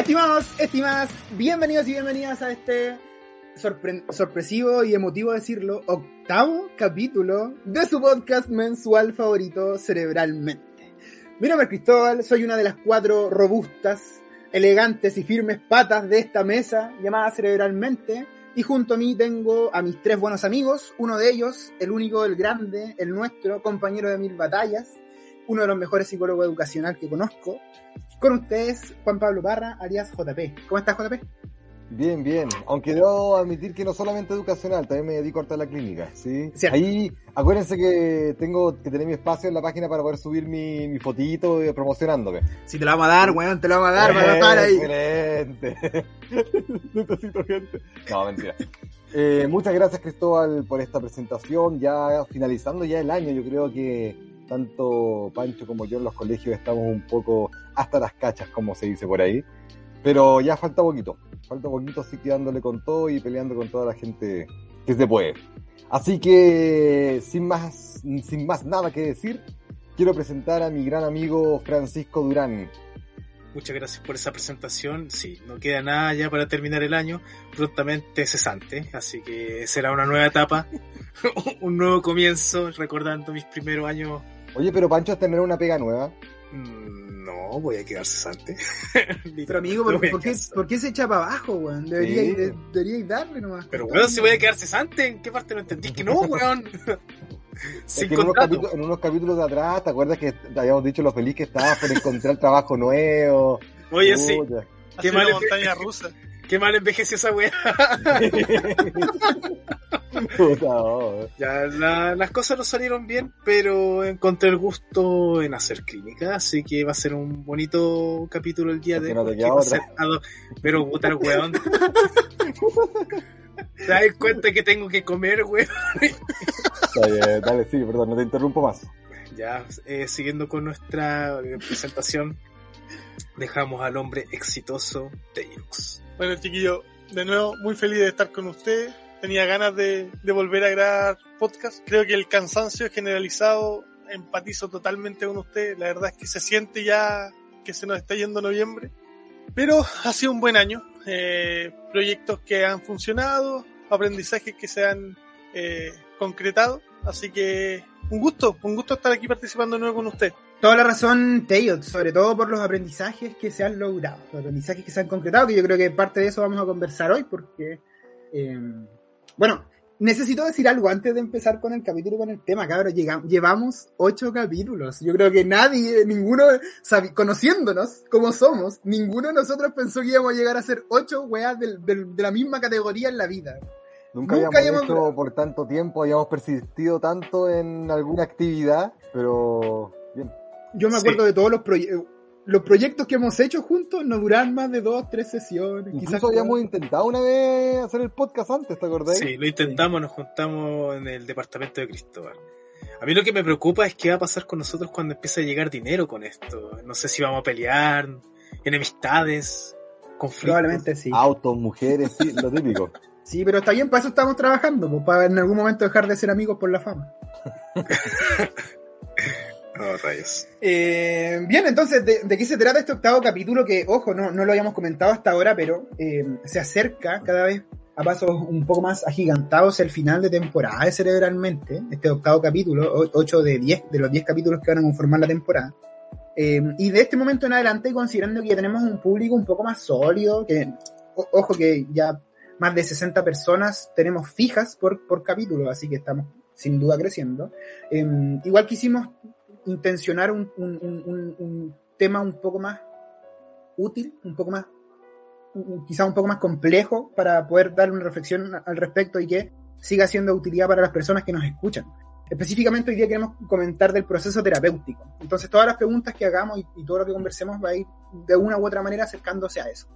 Estimados, estimadas, bienvenidos y bienvenidas a este sorpresivo y emotivo decirlo, octavo capítulo de su podcast mensual favorito, Cerebralmente. Mi nombre es Cristóbal, soy una de las cuatro robustas, elegantes y firmes patas de esta mesa llamada Cerebralmente. Y junto a mí tengo a mis tres buenos amigos, uno de ellos, el único, el grande, el nuestro, compañero de mil batallas, uno de los mejores psicólogos educacional que conozco. Con ustedes, Juan Pablo Parra, alias JP. ¿Cómo estás, JP? Bien, bien. Aunque debo admitir que no solamente educacional, también me dedico a la clínica, ¿sí? Ahí, acuérdense que tengo que tener mi espacio en la página para poder subir mi, mi fotito promocionándome. Si te lo vamos a dar, weón, te lo vamos a dar, para estar ahí. Excelente. Necesito gente. No, mentira. Eh, muchas gracias, Cristóbal, por esta presentación. Ya finalizando ya el año, yo creo que tanto Pancho como yo en los colegios estamos un poco hasta las cachas, como se dice por ahí. Pero ya falta poquito, falta poquito así quedándole con todo y peleando con toda la gente que se puede. Así que, sin más, sin más nada que decir, quiero presentar a mi gran amigo Francisco Durán. Muchas gracias por esa presentación. Sí, no queda nada ya para terminar el año, prontamente cesante, así que será una nueva etapa, un nuevo comienzo, recordando mis primeros años. Oye, pero Pancho, tener una pega nueva? Mm, no, voy a quedar cesante. Pero amigo, ¿por, qué, ¿por, qué, se echa para abajo, weón? Deberíais sí. darle nomás. Pero weón, si voy a quedar cesante, ¿en qué parte no entendí que no, weón? Sin en, unos capítulos, en, unos capítulos, de atrás, ¿te acuerdas que habíamos dicho lo feliz que estabas por encontrar trabajo nuevo? Oye, sí. Qué mal montaña rusa. Qué mal envejeció esa weá. ya, las cosas no salieron bien, pero encontré el gusto en hacer clínica, así que va a ser un bonito capítulo el día de hoy. Pero puta el weón. ¿Te das cuenta que tengo que comer, weón? dale, sí, perdón, no te interrumpo más. Ya, eh, siguiendo con nuestra eh, presentación, dejamos al hombre exitoso de Yux. Bueno, chiquillo, de nuevo, muy feliz de estar con usted. Tenía ganas de, volver a grabar podcast. Creo que el cansancio generalizado, empatizo totalmente con usted. La verdad es que se siente ya que se nos está yendo noviembre. Pero ha sido un buen año. Eh, proyectos que han funcionado, aprendizajes que se han eh, concretado. Así que un gusto, un gusto estar aquí participando de nuevo con usted. Toda la razón, Teyot, sobre todo por los aprendizajes que se han logrado, los aprendizajes que se han concretado, que yo creo que parte de eso vamos a conversar hoy, porque, eh, bueno, necesito decir algo antes de empezar con el capítulo con el tema, cabrón. llevamos ocho capítulos. Yo creo que nadie, ninguno, conociéndonos como somos, ninguno de nosotros pensó que íbamos a llegar a ser ocho weas de, la misma categoría en la vida. Nunca, habíamos, hecho por tanto tiempo, habíamos persistido tanto en alguna actividad, pero. Yo me acuerdo de todos los proyectos. Los proyectos que hemos hecho juntos no duran más de dos, tres sesiones. Incluso quizás habíamos intentado una vez hacer el podcast antes, ¿te acordás? Sí, lo intentamos, nos juntamos en el departamento de Cristóbal. A mí lo que me preocupa es qué va a pasar con nosotros cuando empiece a llegar dinero con esto. No sé si vamos a pelear, enemistades, conflictos. Probablemente sí. Autos, mujeres, sí, lo típico. Sí, pero está bien, para eso estamos trabajando, pues, para en algún momento dejar de ser amigos por la fama. Eh, bien, entonces, ¿de, qué se trata este octavo capítulo? Que, ojo, no, no lo habíamos comentado hasta ahora, pero eh, se acerca cada vez a pasos un poco más agigantados el final de temporada Cerebralmente, este octavo capítulo, 8 de 10, de los 10 capítulos que van a conformar la temporada. Eh, y de este momento en adelante, considerando que ya tenemos un público un poco más sólido, que, ojo, que ya más de 60 personas tenemos fijas por, por capítulo, así que estamos sin duda creciendo. igual quisimos intencionar un, un, tema un poco más útil, un poco más, quizá un poco más complejo para poder dar una reflexión al respecto y que siga siendo de utilidad para las personas que nos escuchan. Específicamente hoy día queremos comentar del proceso terapéutico. Entonces todas las preguntas que hagamos y, y todo lo que conversemos va a ir de una u otra manera acercándose a eso.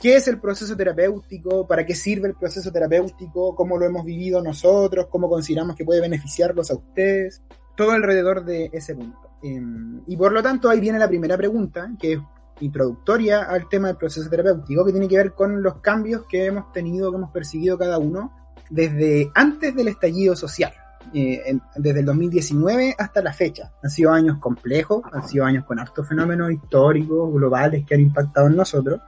¿Qué es el proceso terapéutico? ¿Para qué sirve el proceso terapéutico? ¿Cómo lo hemos vivido nosotros? ¿Cómo consideramos que puede beneficiarlos a ustedes? Todo alrededor de ese punto. Em, y por lo tanto, ahí viene la primera pregunta, que es introductoria al tema del proceso terapéutico, que tiene que ver con los cambios que hemos tenido, que hemos percibido cada uno desde antes del estallido social. eh, desde el 2019 hasta la fecha. Han sido años complejos, han sido años con hartos fenómenos históricos, globales que han impactado en nosotros.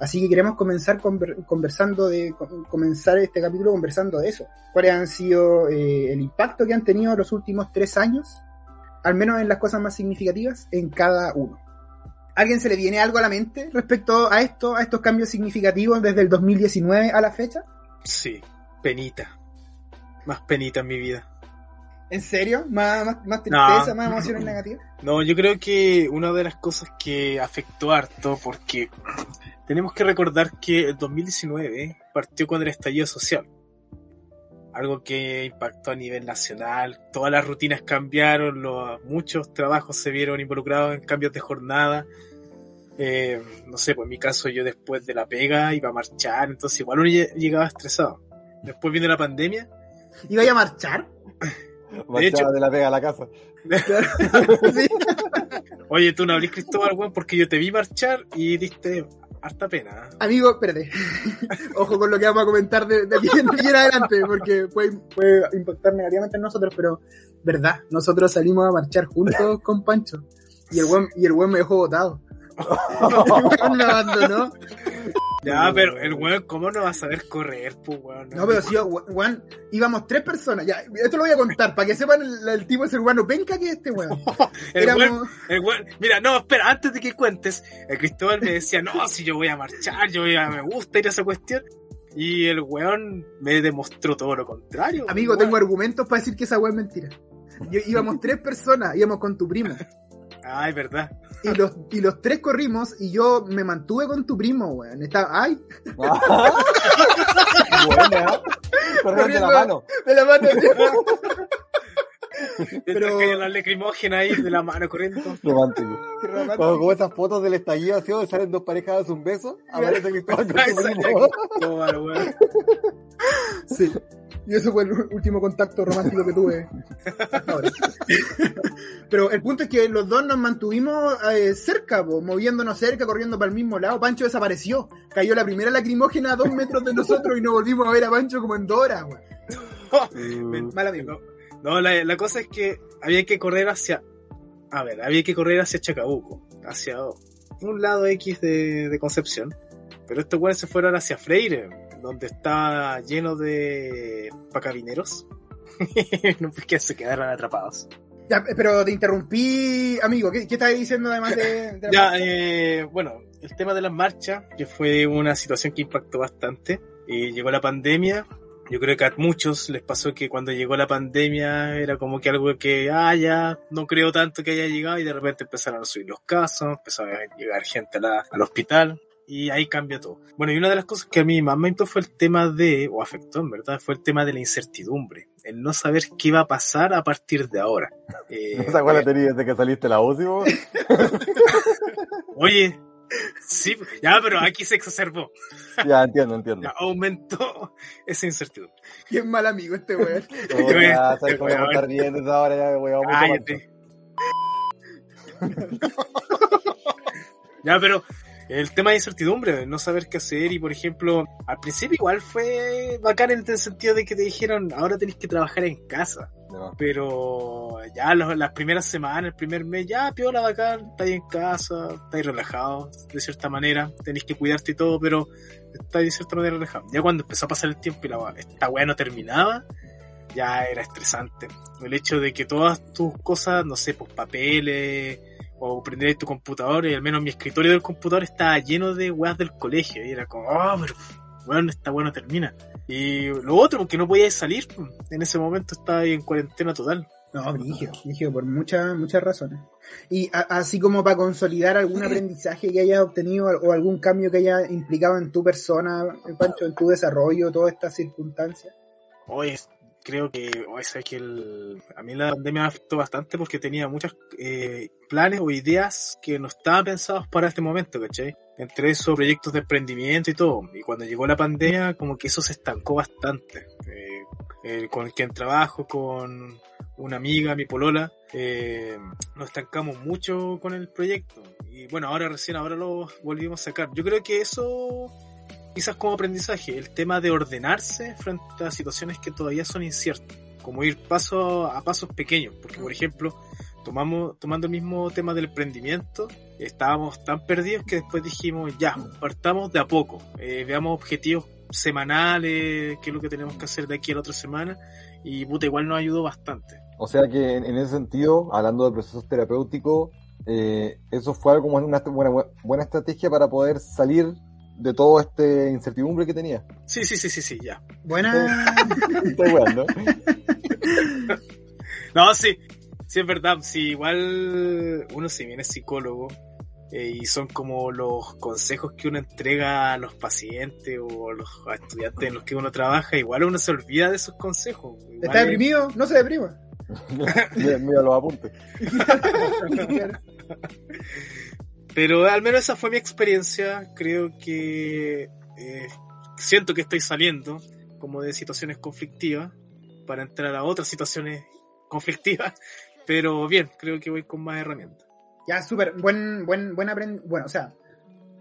Así que queremos comenzar conver- conversando de, com- comenzar este capítulo conversando de eso. ¿Cuáles han sido eh, el impacto que han tenido los últimos tres años? Al menos en las cosas más significativas en cada uno. ¿Alguien se le viene algo a la mente respecto a esto, a estos cambios significativos desde el 2019 a la fecha? Sí, penita. Más penita en mi vida. ¿En serio? ¿Más, más, más tristeza, No. más emociones negativas? No, yo creo que una de las cosas que afectó harto, porque tenemos que recordar que el 2019 partió con el estallido social. Algo que impactó a nivel nacional, todas las rutinas cambiaron, los, muchos trabajos se vieron involucrados en cambios de jornada. Eh, no sé, pues en mi caso yo después de la pega iba a marchar, entonces igual uno lle- llegaba estresado. Después vino la pandemia, ¿Iba a marchar? Marchaba hecho- de la pega a la casa. sí. oye, tú no hablís Cristóbal, weón, porque yo te vi marchar y diste harta pena. Amigo, espérate. Ojo con lo que vamos a comentar de, de aquí, en- de aquí en adelante, porque puede, puede impactar negativamente en nosotros, pero verdad, nosotros salimos a marchar juntos con Pancho. Y el buen, y el buen me dejó botado. el weón me abandonó. Ya, pero el weón, ¿cómo no va a saber correr, pues, weón? No, pero sí, weón, íbamos tres personas. Ya, esto lo voy a contar para que sepan el, el tipo de ser humano penca que es este weón. el Éramos- weón, el weón- mira, no, espera, antes de que cuentes, el Cristóbal me decía, no, si yo voy a marchar, yo voy a, me gusta ir a esa cuestión. Y el weón me demostró todo lo contrario. Amigo, weón. tengo argumentos para decir que esa weón es mentira. Yo- íbamos tres personas, íbamos con tu primo. Ay, verdad. Y los, y los tres corrimos y yo me mantuve con tu primo, weón. Estaba, ay, Buena. Correr de la Corriendo. mano. de la mano. Pero Pero- que la lacrimógena ahí de la mano corriendo. Romántico. Qué romántico. Cuando como esas fotos del estallido así, donde salen dos parejas un beso, aparece con Ay, su esa primo. Sí. Y eso fue el último contacto romántico que tuve. hasta ahora. Pero el punto es que los dos nos mantuvimos eh, cerca, po, moviéndonos cerca, corriendo para el mismo lado. Pancho desapareció. Cayó la primera lacrimógena a dos metros de nosotros y no volvimos a ver a Pancho como en dos horas, weón. Mal amigo. No, la, la cosa es que había que correr hacia. A ver, había que correr hacia Chacabuco, hacia un lado X de, de Concepción. Pero estos güeyes se fueron hacia Freire, donde está lleno de pacabineros. no pues que se quedaron atrapados. Ya, pero te interrumpí, amigo. ¿Qué, qué estabas diciendo además de, Ya, eh, bueno, el tema de las marchas, que fue una situación que impactó bastante. Y llegó la pandemia. Yo creo que a muchos les pasó que cuando llegó la pandemia era como que algo que, ah, ya, no creo tanto que haya llegado y de repente empezaron a subir los casos, empezó a llegar gente la- al hospital y ahí cambió todo. Bueno, y una de las cosas que a mí más me impactó fue el tema de, o afectó en verdad, fue el tema de la incertidumbre, el no saber qué iba a pasar a partir de ahora. Eh, ¿Esa cuál la tenías desde que saliste la UCI, vos? Oye, sí, ya, pero aquí se exacerbó. Ya, entiendo, entiendo. Ya, aumentó esa incertidumbre. Qué mal amigo este weón. Oh, ya, sabes cómo voy a estar bien desde ahora, ya, Cállate. ya, pero el tema de incertidumbre, de no saber qué hacer y, por ejemplo, al principio igual fue bacán en el sentido de que te dijeron, ahora tenés que trabajar en casa. Pero ya los- las primeras semanas, el primer mes, ya piola bacán, estáis en casa, estáis relajados de cierta manera, tenéis que cuidarte y todo, pero estáis de cierta manera relajados. Ya cuando empezó a pasar el tiempo y la, esta weá no terminaba, ya era estresante. El hecho de que todas tus cosas, no sé, pues papeles, o prender tu computador, y al menos mi escritorio del computador estaba lleno de weas del colegio, y era como, oh, pero bueno, esta weá no termina. Y lo otro, porque no podíais salir, pues, en ese momento estaba ahí en cuarentena total. No, Brigio, Brigio, por muchas, muchas razones. Y a- así como para consolidar algún aprendizaje que hayas obtenido o algún cambio que haya implicado en tu persona, eh, Pancho, en tu desarrollo, todas estas circunstancias. Hoy creo que, sabes que el- a mí la pandemia me afectó bastante porque tenía muchos eh, planes o ideas que no estaban pensados para este momento, ¿cachai? Entre esos proyectos de emprendimiento y todo. Y cuando llegó la pandemia, como que eso se estancó bastante. Eh, eh, con quien trabajo, con una amiga, mi polola, eh, nos estancamos mucho con el proyecto. Y bueno, ahora recién, ahora lo volvimos a sacar. Yo creo que eso quizás como aprendizaje, el tema de ordenarse frente a situaciones que todavía son inciertas. como ir paso a pasos pequeños, porque por ejemplo, tomamos, tomando el mismo tema del emprendimiento, estábamos tan perdidos que después dijimos, ya, partamos de a poco, eh, veamos objetivos semanales, qué es lo que tenemos que hacer de aquí a la otra semana, y puta, igual nos ayudó bastante. O sea que en, ese sentido, hablando de procesos terapéuticos, eh, eso fue algo como una buena, buena estrategia para poder salir de todo este incertidumbre que tenía. Sí, sí, sí, sí, sí, ya. Buena. Estoy bueno, No, sí, sí es verdad, sí, igual uno si viene psicólogo eh, y son como los consejos que uno entrega a los pacientes o a los a estudiantes en los que uno trabaja, igual uno se olvida de esos consejos. Igual ¿Está es- deprimido? No se deprima. mira, mira los apuntes. Pero al menos esa fue mi experiencia. Creo que eh, siento que estoy saliendo como de situaciones conflictivas para entrar a otras situaciones conflictivas. Pero bien, creo que voy con más herramientas. Ya, súper. Buen, buen, buen aprendizaje. Bueno, o sea,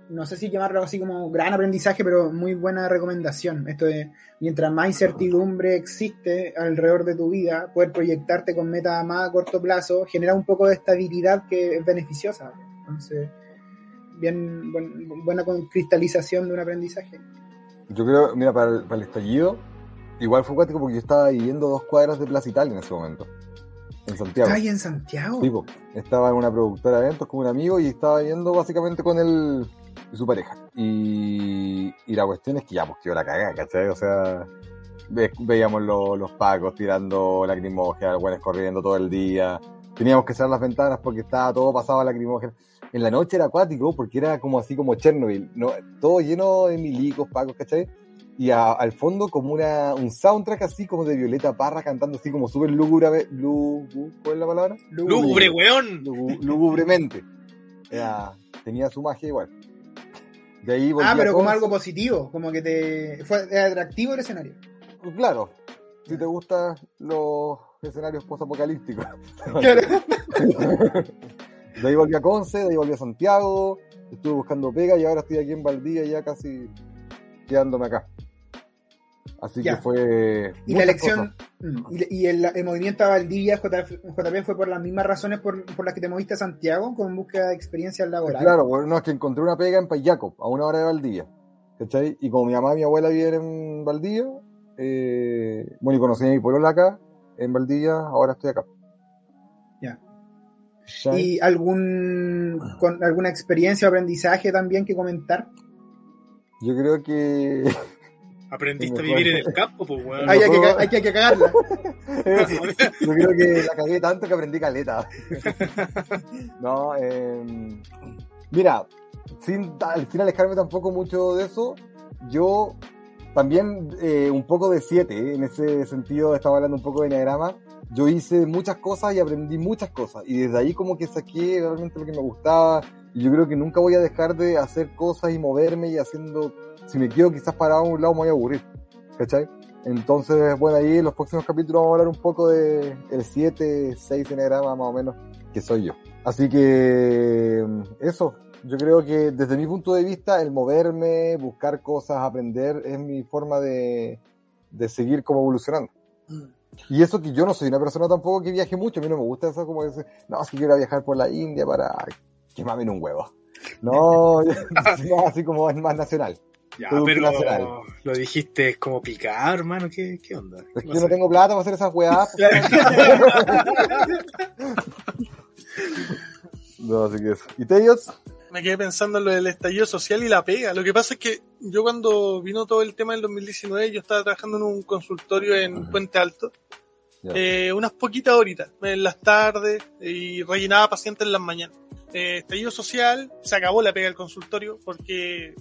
no sé si llamarlo así como gran aprendizaje, pero muy buena recomendación. Esto de, mientras más incertidumbre existe alrededor de tu vida, poder proyectarte con metas más a corto plazo genera un poco de estabilidad que es beneficiosa. Entonces, bien, buen- buena cristalización de un aprendizaje. Yo creo, mira, para el, para el estallido, igual fue cuático porque yo estaba viviendo dos cuadras de Plaza Italia en ese momento, en Santiago. ¿Estás en Santiago? Sí, estaba en una productora de eventos con un amigo y estaba yendo básicamente con él y su pareja. Y, y la cuestión es que ya, pues quedó la cagada, ¿cachai? O sea, ve- veíamos lo- los pacos tirando lacrimógenas, buenos corriendo todo el día. Teníamos que cerrar las ventanas porque estaba todo pasado a lacrimógena. En la noche era acuático porque era como así como Chernobyl, ¿no? todo lleno de milicos, pacos, ¿cachai? Y a- al fondo como una, un soundtrack así como de Violeta Parra cantando así como súper lúgubre, lúgu- ¿cuál es la palabra? ¡Lúgubre, weón! Lúgubremente. Era- tenía su magia igual. De ahí Ah, pero como algo positivo, como que te fue atractivo el escenario. Claro, si te gustan los escenarios posapocalípticos. Claro. De ahí volví a Conce, de ahí volví a Santiago, estuve buscando pega y ahora estoy aquí en Valdía ya casi quedándome acá. Así Ya. que fue. Y la elección, cosas. mm, y, el, el movimiento a Valdivia, JP, fue por las mismas razones por, por las que te moviste a Santiago, con búsqueda de experiencias laborales. Claro, bueno, no, es que encontré una pega en Payaco, a una hora de Valdivia. ¿Cachai? Y como mi mamá y mi abuela viven en Valdivia, eh, bueno, y conocí a mi pueblo acá, en Valdivia, ahora estoy acá. ¿Y algún, con, alguna experiencia o aprendizaje también que comentar? Yo creo que. Aprendiste a vivir en el campo, pues weón. Hay, hay que, hay que, hay que cagarla. Yo creo que la cagué tanto que aprendí caleta. no, eh, mira, sin, sin alejarme tampoco mucho de eso, yo también eh, un poco de siete, en ese sentido estaba hablando un poco de enagrama. Yo hice muchas cosas y aprendí muchas cosas y desde ahí como que saqué realmente lo que me gustaba y yo creo que nunca voy a dejar de hacer cosas y moverme y haciendo, si me quedo quizás parado a un lado me voy a aburrir, ¿cachai? Entonces, bueno, ahí en los próximos capítulos vamos a hablar un poco de el 7, 6 enagrama más o menos, que soy yo. Así que eso, yo creo que desde mi punto de vista, el moverme, buscar cosas, aprender, es mi forma de, de seguir como evolucionando. Y eso que yo no soy una persona tampoco que viaje mucho, a mí no me gusta eso como decir, no, que quiero viajar por la India para quemarme en un huevo. No, no, así como es más nacional. Ya, pero nacional. lo dijiste como picar, hermano. ¿Qué, qué onda? Es ¿Qué que yo no tengo plata para hacer esas weas. no, así que eso. ¿Y Tellos? Me quedé pensando en lo del estallido social y la pega. Lo que pasa es que yo cuando vino todo el tema del 2019, yo estaba trabajando en un consultorio en. Puente Alto, eh, unas poquitas horitas, en las tardes, y rellenaba pacientes en las mañanas. Eh, estallido social, se acabó la pega del consultorio porque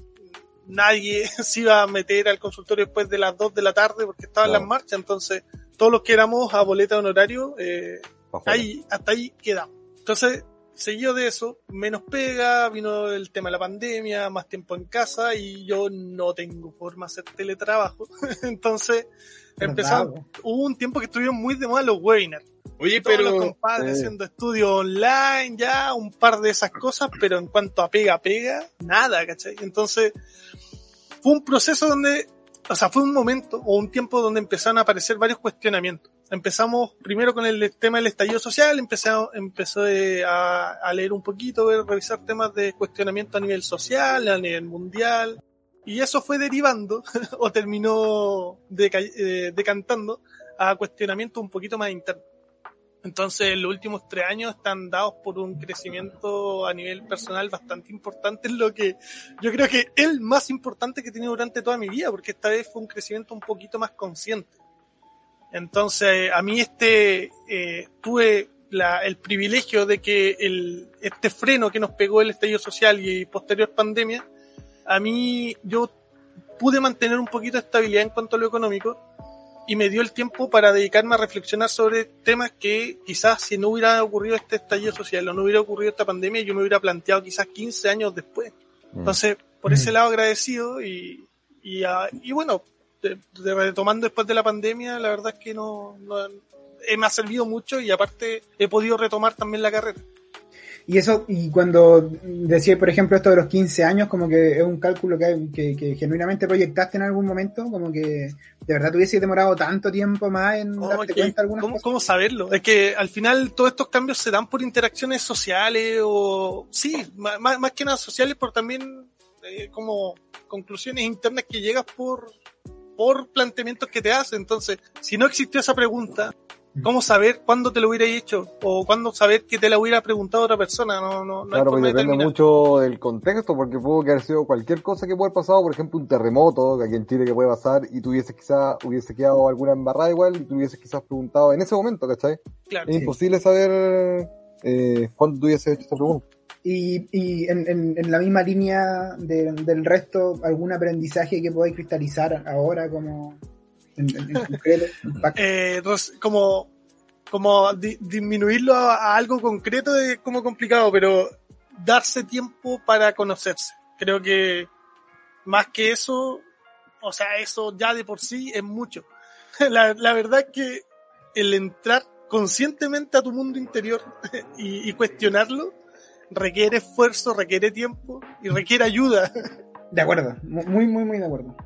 nadie se iba a meter al consultorio después de las 2 de la tarde porque estaban Claro. las marchas, entonces todos los que éramos a boleta de honorario, eh, ahí, hasta ahí quedamos. Entonces, seguido de eso, menos pega, vino el tema de la pandemia, más tiempo en casa y yo no tengo forma de hacer teletrabajo. Entonces, empezamos, Bravo. hubo un tiempo que estuvieron muy de moda los webinars. Oye, Todos los pero compadres Sí. haciendo estudios online, ya, un par de esas cosas, pero en cuanto a pega, pega, nada, ¿cachai? Entonces, fue un proceso donde, o sea, fue un momento o un tiempo donde empezaron a aparecer varios cuestionamientos. Empezamos primero con el tema del estallido social, empecé, a, a, leer un poquito, a revisar temas de cuestionamiento a nivel social, a nivel mundial, y eso fue derivando o terminó eh, decantando a cuestionamiento un poquito más interno. Entonces, los últimos tres años están dados por un crecimiento a nivel personal bastante importante, lo que yo creo que es el más importante que he tenido durante toda mi vida, porque esta vez fue un crecimiento un poquito más consciente. Entonces, a mí este, eh, tuve la, el privilegio de que el, este freno que nos pegó el estallido social y posterior pandemia, a mí yo pude mantener un poquito de estabilidad en cuanto a lo económico y me dio el tiempo para dedicarme a reflexionar sobre temas que quizás si no hubiera ocurrido este estallido social o no hubiera ocurrido esta pandemia, yo me hubiera planteado quizás 15 años después. Mm. Entonces, por ese mm. lado agradecido y, y, ah, y bueno, retomando después de la pandemia, la verdad es que no, no eh, me ha servido mucho y aparte he podido retomar también la carrera. Y eso, y cuando decía, por ejemplo, esto de los 15 años, como que es un cálculo que, que, genuinamente proyectaste en algún momento, como que de verdad te hubiese demorado tanto tiempo más en darte cuenta algunas ¿cómo, cosas. ¿Cómo saberlo? Es que al final todos estos cambios se dan por interacciones sociales o, sí, más, más que nada sociales, pero también eh, como conclusiones internas que llegas por, por planteamientos que te hace. Entonces, si no existió esa pregunta, ¿cómo saber cuándo te lo hubiera hecho? O cuándo saber que te la hubiera preguntado otra persona. No, no, no claro, porque depende mucho del contexto, porque pudo que haber sido cualquier cosa que pueda haber pasado, por ejemplo, un terremoto, que aquí en Chile que puede pasar, y tuviese quizás, hubiese quedado alguna embarrada igual, y tuvieses quizás preguntado en ese momento, ¿cachai? Claro, es imposible saber eh, cuándo tuviese hecho esta pregunta. Y, y en, en, en, la misma línea de, del resto, algún aprendizaje que podáis cristalizar ahora como en, concreto, eh, como como di, disminuirlo a, a, algo concreto es como complicado, pero darse tiempo para conocerse. Creo que más que eso, o sea, eso ya de por sí es mucho. La, la verdad es que el entrar conscientemente a tu mundo interior y, y cuestionarlo requiere esfuerzo, requiere tiempo y requiere ayuda. De acuerdo, muy, muy, muy de acuerdo.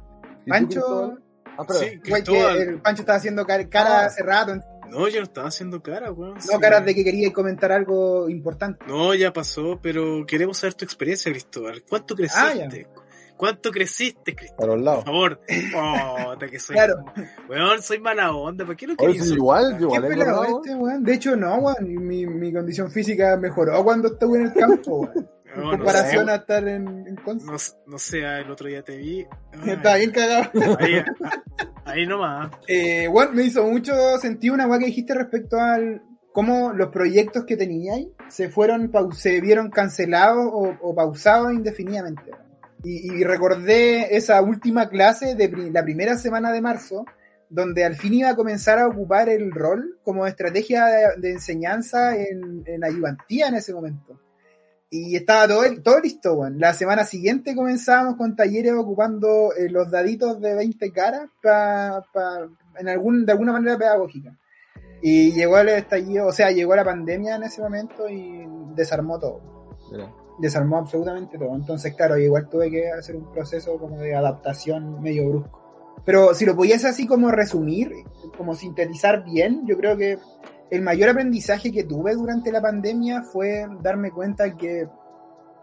Pancho, ah, sí, el Pancho estaba haciendo cara, cara ah. hace rato. No, yo no estaba haciendo cara, weón. No, sí. caras de que quería comentar algo importante. No, ya pasó, pero queremos saber tu experiencia, Cristóbal. ¿Cuánto creciste? Ah, ¿Cuánto creciste, Cristóbal? Para los lados. Por favor. Oh, que soy. claro. Weón, soy mala onda. ¿Por qué no querías? Oye, igual, yo igual. Este, weón? De hecho, no, weón. Mi, mi condición física mejoró cuando estuve en el campo, weón. No, en comparación no a estar en, en no, no sé, el otro día te vi. Está bien cagado. Ahí, ahí nomás. Eh, bueno, me hizo mucho sentido una weá que dijiste respecto al cómo los proyectos que teníais se fueron, se vieron cancelados o, o pausados indefinidamente. Y, recordé esa última clase de pri la primera semana de marzo, donde al fin iba a comenzar a ocupar el rol como estrategia de, enseñanza en, en ayudantía en ese momento. Y estaba todo, todo listo, weón. La semana siguiente comenzábamos con talleres ocupando eh, los daditos de 20 caras pa, pa, en algún, de alguna manera pedagógica. Y llegó el estallido, o sea, llegó la pandemia en ese momento y desarmó todo. Desarmó absolutamente todo. Entonces, claro, igual tuve que hacer un proceso como de adaptación medio brusco. Pero si lo pudiese así como resumir, como sintetizar bien, yo creo que el mayor aprendizaje que tuve durante la pandemia fue darme cuenta que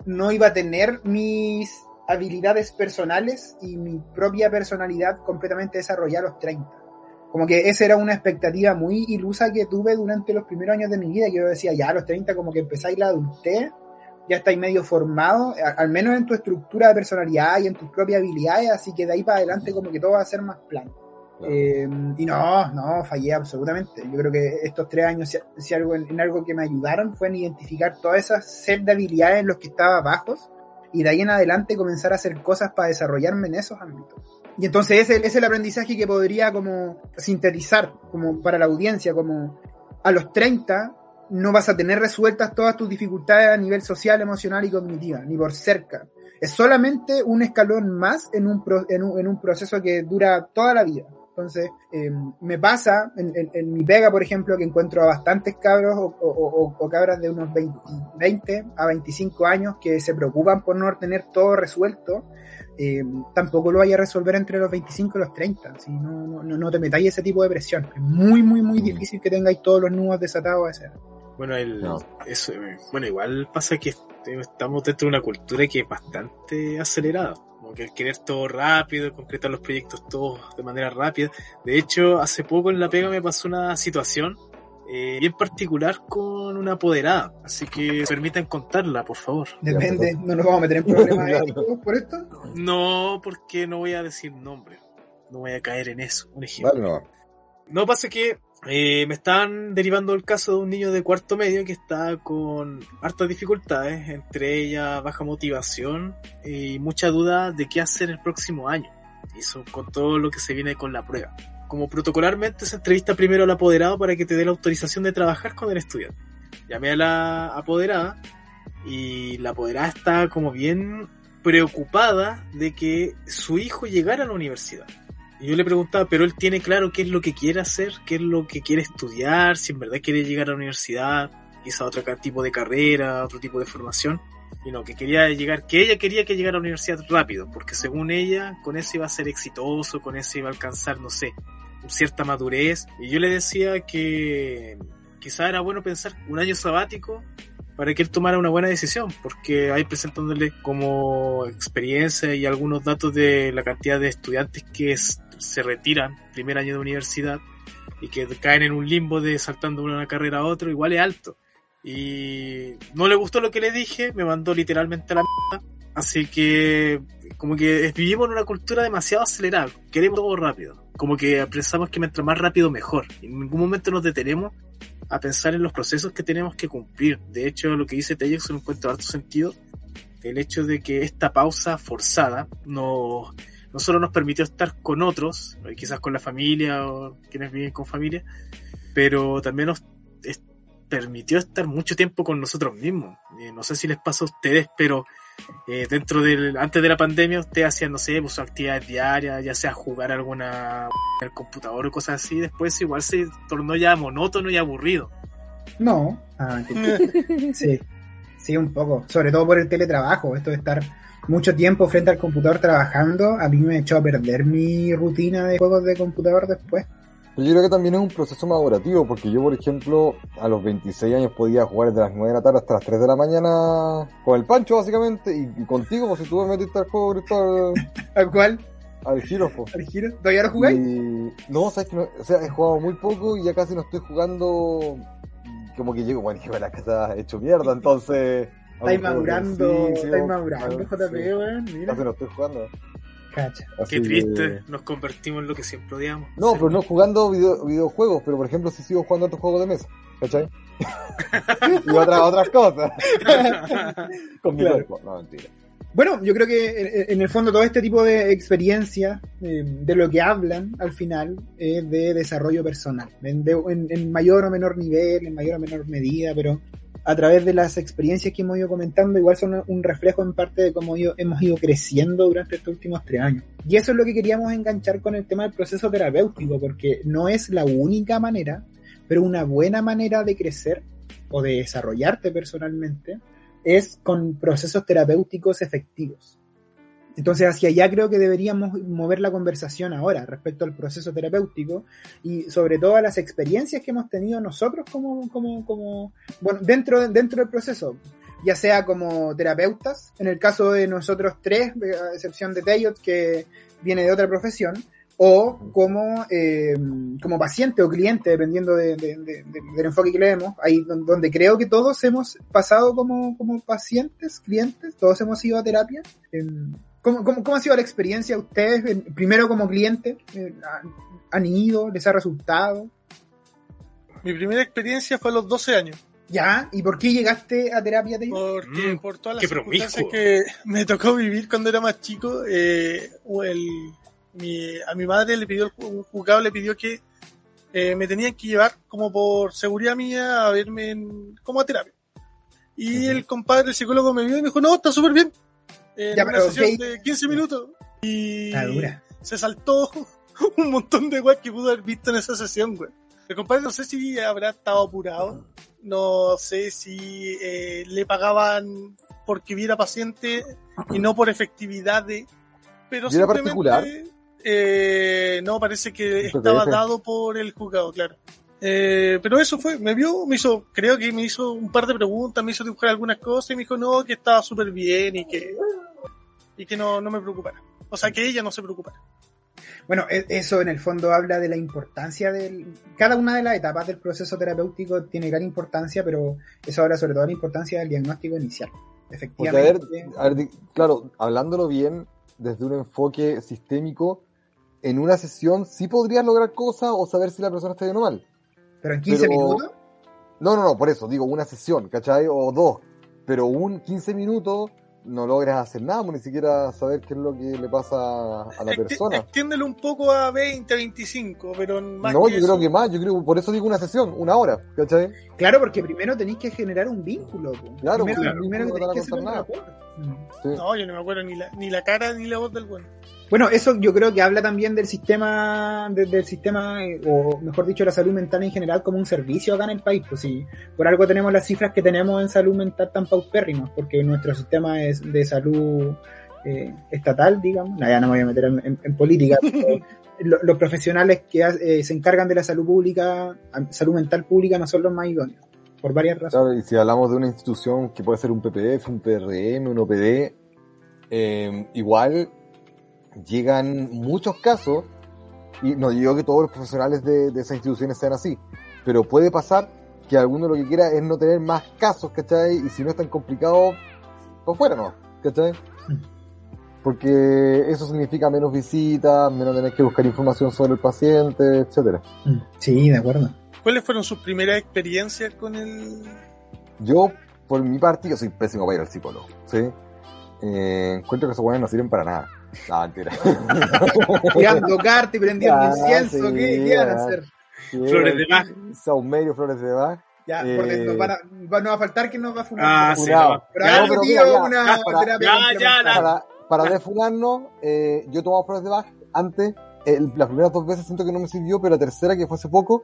no iba a tener mis habilidades personales y mi propia personalidad completamente desarrollada a los 30. Como que esa era una expectativa muy ilusa que tuve durante los primeros años de mi vida, que yo decía, ya a los 30 como que empezáis la adultez, ya estáis medio formado, al menos en tu estructura de personalidad y en tus propias habilidades, así que de ahí para adelante como que todo va a ser más plano. Claro. Eh, y no, no, fallé absolutamente. Yo creo que estos tres años, si, si algo en, en, algo que me ayudaron fue en identificar todas esas set de habilidades en los que estaba bajos y de ahí en adelante comenzar a hacer cosas para desarrollarme en esos ámbitos. Y entonces ese, ese es el aprendizaje que podría como sintetizar como para la audiencia, como a los 30 no vas a tener resueltas todas tus dificultades a nivel social, emocional y cognitiva, ni por cerca. Es solamente un escalón más en un, pro, en un, en un proceso que dura toda la vida. Entonces, eh, me pasa en, en, en, mi pega, por ejemplo, que encuentro a bastantes cabros o, o, o cabras de unos 20, 20, a 25 años que se preocupan por no tener todo resuelto eh, tampoco lo vaya a resolver entre los 25 y los 30. Si no, no, no te metáis ese tipo de presión. Es muy, muy, muy difícil que tengáis todos los nudos desatados a esa. Bueno, el, No. eso, eh, bueno, igual pasa que estamos dentro de una cultura que es bastante acelerada. Como que el querer todo rápido, concretar los proyectos todos de manera rápida. De hecho, hace poco en La Pega me pasó una situación eh, bien particular con una apoderada. Así que permitan contarla, por favor. Depende, no nos vamos a meter en problemas éticos por esto. No, porque no voy a decir nombre. No voy a caer en eso. Un ejemplo. Dale, no. No pasa que eh, me estaban derivando el caso de un niño de cuarto medio que está con hartas dificultades, entre ellas baja motivación y mucha duda de qué hacer el próximo año. Y eso con todo lo que se viene con la prueba. Como protocolarmente se entrevista primero al apoderado para que te dé la autorización de trabajar con el estudiante. Llamé a la apoderada y la apoderada está como bien preocupada de que su hijo llegara a la universidad. Yo le preguntaba, pero él tiene claro qué es lo que quiere hacer, qué es lo que quiere estudiar, si en verdad quiere llegar a la universidad, quizá otro tipo de carrera, otro tipo de formación. Y no, que quería llegar, que ella quería que llegara a la universidad rápido, porque según ella, con eso iba a ser exitoso, con eso iba a alcanzar, no sé, cierta madurez. Y yo le decía que quizá era bueno pensar un año sabático para que él tomara una buena decisión, porque ahí presentándole como experiencia y algunos datos de la cantidad de estudiantes que se retiran primer año de universidad y que caen en un limbo de saltando de una carrera a otra, igual es alto. Y no le gustó lo que le dije, me mandó literalmente a la mierda. Así que, como que vivimos en una cultura demasiado acelerada, queremos todo rápido. Como que pensamos que mientras más rápido mejor. En ningún momento nos detenemos a pensar en los procesos que tenemos que cumplir. De hecho, lo que dice Tellex no encuentro harto sentido. El hecho de que esta pausa forzada no, no solo nos permitió estar con otros, eh, quizás con la familia o quienes viven con familia, pero también nos permitió estar mucho tiempo con nosotros mismos. Eh, no sé si les pasa a ustedes, pero eh, dentro del, antes de la pandemia ustedes hacían, no sé, pues, sus actividades diarias, ya sea jugar alguna en el computador o cosas así, después igual se tornó ya monótono y aburrido. No. Ah, sí. Sí, un poco. Sobre todo por el teletrabajo. Esto de estar mucho tiempo frente al computador trabajando, a mí me echó a perder mi rutina de juegos de computador después. Pero yo creo que también es un proceso madurativo, porque yo, por ejemplo, a los 26 años podía jugar desde las 9 de la tarde hasta las 3 de la mañana con el Pancho, básicamente, y, y contigo, pues si tú me metiste al juego virtual, ¿Al cual? al Giro. ¿Al giro? ¿Todavía lo jugáis? Y no, sabes que no, o sea, he jugado muy poco y ya casi no estoy jugando. Como que llego, bueno, llego a la casa hecho mierda, entonces. Estáis madurando, estáis madurando, JP, weón. Mira. Casi no estoy jugando. Cacha. Qué que- triste, nos convertimos en lo que siempre odiamos. No, pero no jugando video- videojuegos, pero por ejemplo, si sigo jugando otros juegos de mesa, ¿cachai? y otras, otras cosas. Con mi Claro. No, mentira. Bueno, yo creo que en- el fondo todo este tipo de experiencias, eh, de lo que hablan al final, es de desarrollo personal, en, de- en- en mayor o menor nivel, en mayor o menor medida, pero a través de las experiencias que hemos ido comentando, igual son un reflejo en parte de cómo hemos ido creciendo durante estos últimos tres años. Y eso es lo que queríamos enganchar con el tema del proceso terapéutico, porque no es la única manera, pero una buena manera de crecer o de desarrollarte personalmente es con procesos terapéuticos efectivos. Entonces hacia allá creo que deberíamos mover la conversación ahora respecto al proceso terapéutico y sobre todo a las experiencias que hemos tenido nosotros como, como, como bueno, dentro, dentro del proceso, ya sea como terapeutas, en el caso de nosotros tres, a excepción de Teyot, que viene de otra profesión, o como, eh, como paciente o cliente, dependiendo de- de- de- de- del enfoque que le demos, ahí don- donde creo que todos hemos pasado como, como pacientes, clientes, todos hemos ido a terapia. ¿Cómo, cómo, cómo ha sido la experiencia de ustedes? Primero como cliente, eh, ¿han- ¿han ido? ¿Les ha resultado? Mi primera experiencia fue a los 12 años. ¿Ya? ¿Y por qué llegaste a terapia? Teo? Porque Mm, por todas las qué circunstancias promiscuo. que me tocó vivir cuando era más chico, eh, el- mi- a mi madre le pidió, un juzgado le pidió que eh, me tenían que llevar como por seguridad mía a verme en- como a terapia. Y Ujú. el compadre, el psicólogo me vio y me dijo, no, está súper bien. En Ya, una sesión de 15 minutos. Y se saltó un montón de weas que pudo haber visto en esa sesión, güey. El compadre no sé si habrá estado apurado, no sé si eh, le pagaban porque viera paciente y no por efectividad de... pero ¿Y era simplemente, particular? eh, no, parece que ¿Un estaba dado por el juzgado, claro. Eh, pero eso fue, me vio, me hizo, creo que me hizo un par de preguntas, me hizo dibujar algunas cosas y me dijo no, que estaba súper bien y que, y que no, no me preocupara. O sea, que ella no se preocupara. Bueno, e- eso en el fondo habla de la importancia del... Cada una de las etapas del proceso terapéutico tiene gran importancia, pero eso habla sobre todo de la importancia del diagnóstico inicial. Porque a ver, Efectivamente. a ver, claro, hablándolo bien, desde un enfoque sistémico, en una sesión sí podrías lograr cosas o saber si la persona está bien o mal. Pero en 15 pero- minutos, No, no, no, por eso, digo, una sesión, ¿cachai? O dos. Pero un 15 minutos no logras hacer nada, pues, ni siquiera saber qué es lo que le pasa a la persona. Extiéndelo un poco a 20, 25, pero más No, que yo eso- creo que más, yo creo, por eso digo una sesión, una hora, ¿cachai? claro, porque primero tenéis que generar un vínculo. po. Claro, primero, claro. primero No te tenéis que hacer nada. Sí. No, yo no me acuerdo ni la, ni la cara ni la voz del bueno. Bueno, eso yo creo que habla también del sistema, de- del sistema, eh, o mejor dicho, la salud mental en general como un servicio acá en el país. Pues sí, por algo tenemos las cifras que tenemos en salud mental tan paupérrimas, porque nuestro sistema es de salud eh, estatal, digamos, no, ya no me voy a meter en, en- en política, los profesionales que eh, se encargan de la salud pública, salud mental pública, no son los más idóneos, por varias razones. Claro, y si hablamos de una institución que puede ser un PPF, un PRM, un OPD, eh, igual llegan muchos casos, y no digo que todos los profesionales de, de esas instituciones sean así, pero puede pasar que alguno lo que quiera es no tener más casos, ¿cachai? Y si no es tan complicado, pues fuera, ¿no? ¿cachai? Porque eso significa menos visitas, menos tener que buscar información sobre el paciente, etcétera. Mm, Sí, de acuerdo. ¿Cuáles fueron sus primeras experiencias con el... Yo, por mi parte, yo soy pésimo para ir al psicólogo, ¿sí? Eh, encuentro que esos buenos no sirven para nada. No, mentira. Tirando cartas y prendiendo Ah, incienso, sí, ¿qué, qué van a ah. hacer? Flores de Bach. Saumerio, flores de Bach. Ya, Eh, por dentro, van a- va- no va a faltar que nos va a funar. Ah, sí, no. Pero No, algo, pero tío, mira, ya, una ya, para- terapia ya, ya, Para, para defunarnos, eh, yo tomaba flores de Bach antes. el- las primeras dos veces siento que no me sirvió, pero la tercera, que fue hace poco,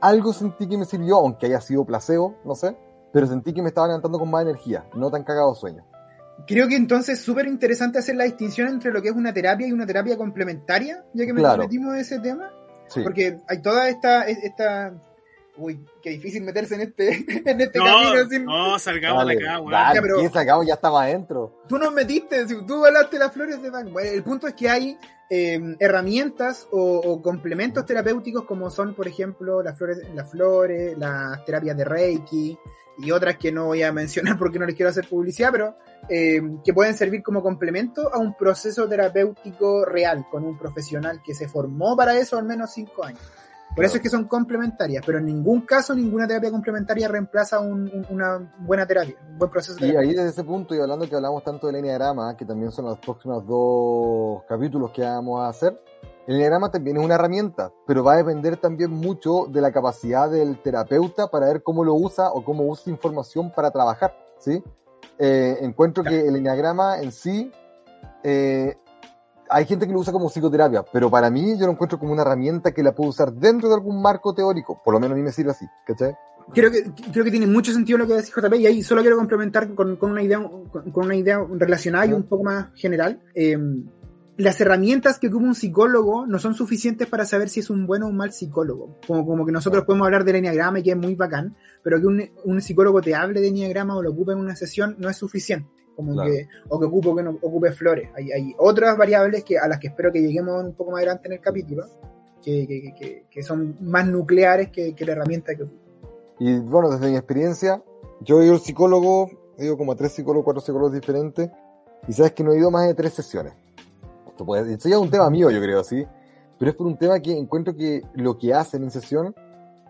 algo sentí que me sirvió, aunque haya sido placebo, no sé. Pero sentí que me estaba levantando con más energía, no tan cagado sueño. Creo que entonces es súper interesante hacer la distinción entre lo que es una terapia y una terapia complementaria, ya que me Claro. metimos ese tema, Sí. porque hay toda esta, esta, uy, qué difícil meterse en este, en este No, camino sin, no, salgamos Dale, de acá, weón. dale, pero- ¿quién sacamos? Ya estaba adentro. tú nos metiste, tú hablaste las flores de Bach. Bueno, el punto es que hay eh, herramientas o, o complementos terapéuticos como son, por ejemplo, las flores, las flores, las terapias de Reiki y otras que no voy a mencionar porque no les quiero hacer publicidad, pero eh, que pueden servir como complemento a un proceso terapéutico real con un profesional que se formó para eso al menos cinco años. Por eso es que son complementarias, pero en ningún caso ninguna terapia complementaria reemplaza un- un- una buena terapia, un buen proceso Y terapéutico. ahí desde ese punto, y hablando que hablamos tanto del enneagrama, que también son los próximos dos capítulos que vamos a hacer, el enneagrama también es una herramienta, pero va a depender también mucho de la capacidad del terapeuta para ver cómo lo usa o cómo usa información para trabajar, ¿sí? Eh, encuentro que el enneagrama en sí, eh, hay gente que lo usa como psicoterapia, pero para mí yo lo encuentro como una herramienta que la puedo usar dentro de algún marco teórico, por lo menos a mí me sirve así, ¿cachai? creo que creo que tiene mucho sentido lo que decís JP y ahí solo quiero complementar con, con una idea con, con una idea relacionada y un poco más general. Eh, las herramientas que ocupa un psicólogo no son suficientes para saber si es un bueno o un mal psicólogo. Como, como que nosotros podemos hablar del enneagrama y que es muy bacán pero que un, un psicólogo te hable de enneagrama o lo ocupe en una sesión no es suficiente como Claro. que o que ocupe o que no ocupe flores hay, hay otras variables que a las que espero que lleguemos un poco más adelante en el capítulo que, que, que, que son más nucleares que, que la herramienta que ocupa Y bueno, desde mi experiencia, yo he ido al psicólogo, he ido como a tres psicólogos, cuatro psicólogos diferentes, y sabes que no he ido más de tres sesiones. Esto, puede, esto ya es un tema mío, yo creo, sí, pero es por un tema que encuentro que lo que hacen en sesión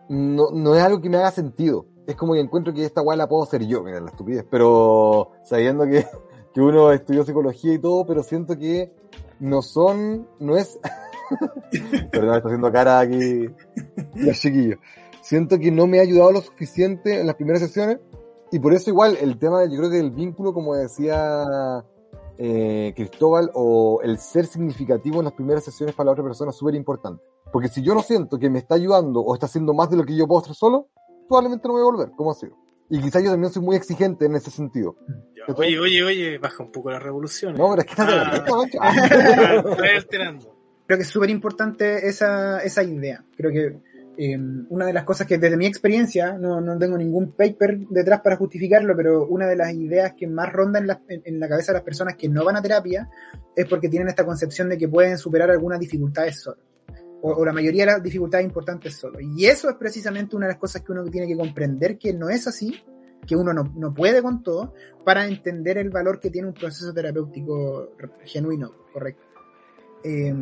no, no es algo que me haga sentido. Es como que encuentro que esta weá la puedo hacer yo, mira la estupidez, pero sabiendo que, que uno estudió psicología y todo, pero siento que no son, no es, perdón, estoy haciendo cara aquí, los chiquillos siento que no me ha ayudado lo suficiente en las primeras sesiones y por eso igual el tema, yo creo que el vínculo, como decía eh, Cristóbal, o el ser significativo en las primeras sesiones para la otra persona es súper importante. Porque si yo no siento que me está ayudando o está haciendo más de lo que yo puedo hacer solo, probablemente no voy a volver, como ha sido. Y quizás yo también soy muy exigente en ese sentido. Oye, oye, oye, baja un poco la revolución. No, pero es que ah, alterando. Creo que es súper importante esa, esa idea. Creo que eh, una de las cosas que desde mi experiencia, no, no, tengo ningún paper detrás para justificarlo, pero una de las ideas que más ronda en la, en, la cabeza de las personas que no van a terapia es porque tienen esta concepción de que pueden superar algunas dificultades solo. O, la mayoría de las dificultades importantes solo. Y eso es precisamente una de las cosas que uno tiene que comprender que no es así, que uno no, no puede con todo, para entender el valor que tiene un proceso terapéutico genuino, correcto. Eh,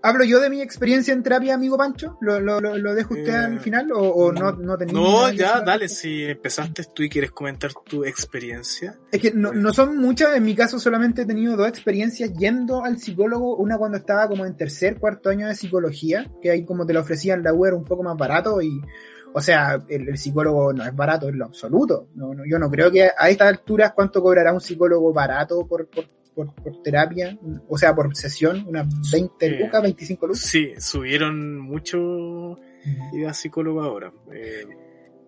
¿Hablo yo de mi experiencia en terapia, amigo Pancho? ¿Lo, lo, lo dejo usted eh, al final o, o no, no tenía No, ya, dale, si empezaste tú y quieres comentar tu experiencia. Es que no, no, son muchas, en mi caso solamente he tenido dos experiencias yendo al psicólogo, una cuando estaba como en tercer, cuarto año de psicología, que ahí como te lo ofrecían la web un poco más barato y... O sea, el, el psicólogo no es barato en lo absoluto. No, no, yo no creo que a estas alturas cuánto cobrará un psicólogo barato por, por por, por, terapia, o sea, por sesión, unas 20 lucas, 25 lucas. Sí, subieron mucho ir a psicólogo ahora. Eh,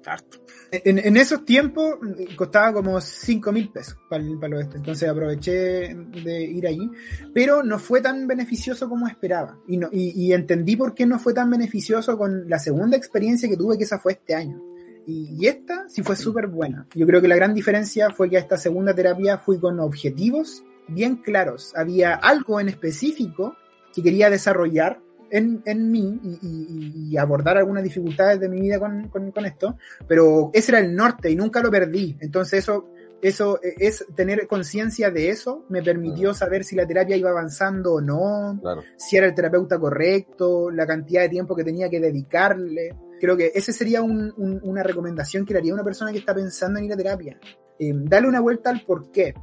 harto. En, en, esos tiempos costaba como 5 mil pesos para, para lo este, entonces aproveché de ir allí, pero no fue tan beneficioso como esperaba y, no, y, y entendí por qué no fue tan beneficioso con la segunda experiencia que tuve, que esa fue este año. Y, y esta sí fue súper buena. Yo creo que la gran diferencia fue que a esta segunda terapia fui con objetivos bien claros. Había algo en específico que quería desarrollar en, en mí y, y, y, abordar algunas dificultades de mi vida con, con, con, esto, pero ese era el norte y nunca lo perdí. Entonces eso, eso es tener conciencia de eso, me permitió saber si la terapia iba avanzando o no, claro. si era el terapeuta correcto, la cantidad de tiempo que tenía que dedicarle. Creo que ese sería un, un, una recomendación que le haría a una persona que está pensando en ir a terapia. Eh, dale una vuelta al por qué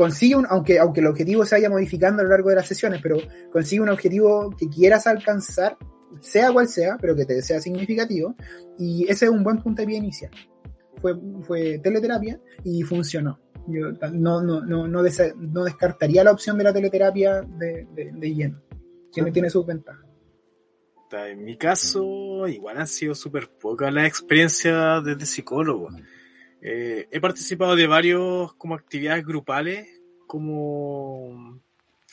consigue un, aunque, aunque el objetivo se vaya modificando a lo largo de las sesiones, pero consigue un objetivo que quieras alcanzar, sea cual sea, pero que te sea significativo, y ese es un buen punto de pie inicial. Fue, fue teleterapia y funcionó. Yo no, no, no, no, des, no descartaría la opción de la teleterapia de, de, de lleno. Tiene, tiene sus ventajas. En mi caso, igual han sido súper pocas las experiencias desde psicólogo. Eh, he participado de varios como actividades grupales, como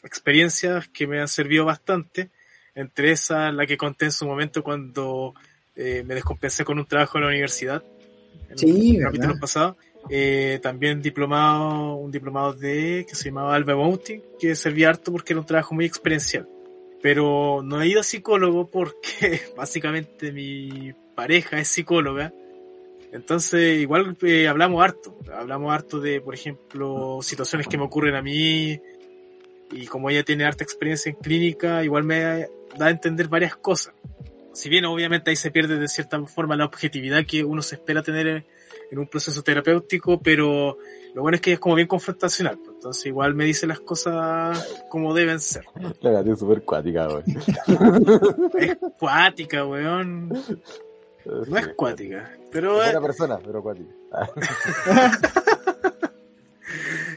experiencias que me han servido bastante. Entre esas, la que conté en su momento cuando eh, me descompensé con un trabajo en la universidad. En sí, el capítulo pasado. Eh, también diplomado, un diplomado de, que se llamaba Alba Bounty, que servía harto porque era un trabajo muy experiencial. Pero no he ido a psicólogo porque básicamente mi pareja es psicóloga entonces, igual eh, hablamos harto. Hablamos harto de, por ejemplo, situaciones que me ocurren a mí. Y como ella tiene harta experiencia en clínica, igual me da a entender varias cosas. Si bien obviamente ahí se pierde de cierta forma la objetividad que uno se espera tener en un proceso terapéutico, pero lo bueno es que es como bien confrontacional. Pues. Entonces igual me dice las cosas como deben ser. La gata es súper cuática, weón. Es cuática, weón. No es cuática, pero... Es una persona, pero cuática.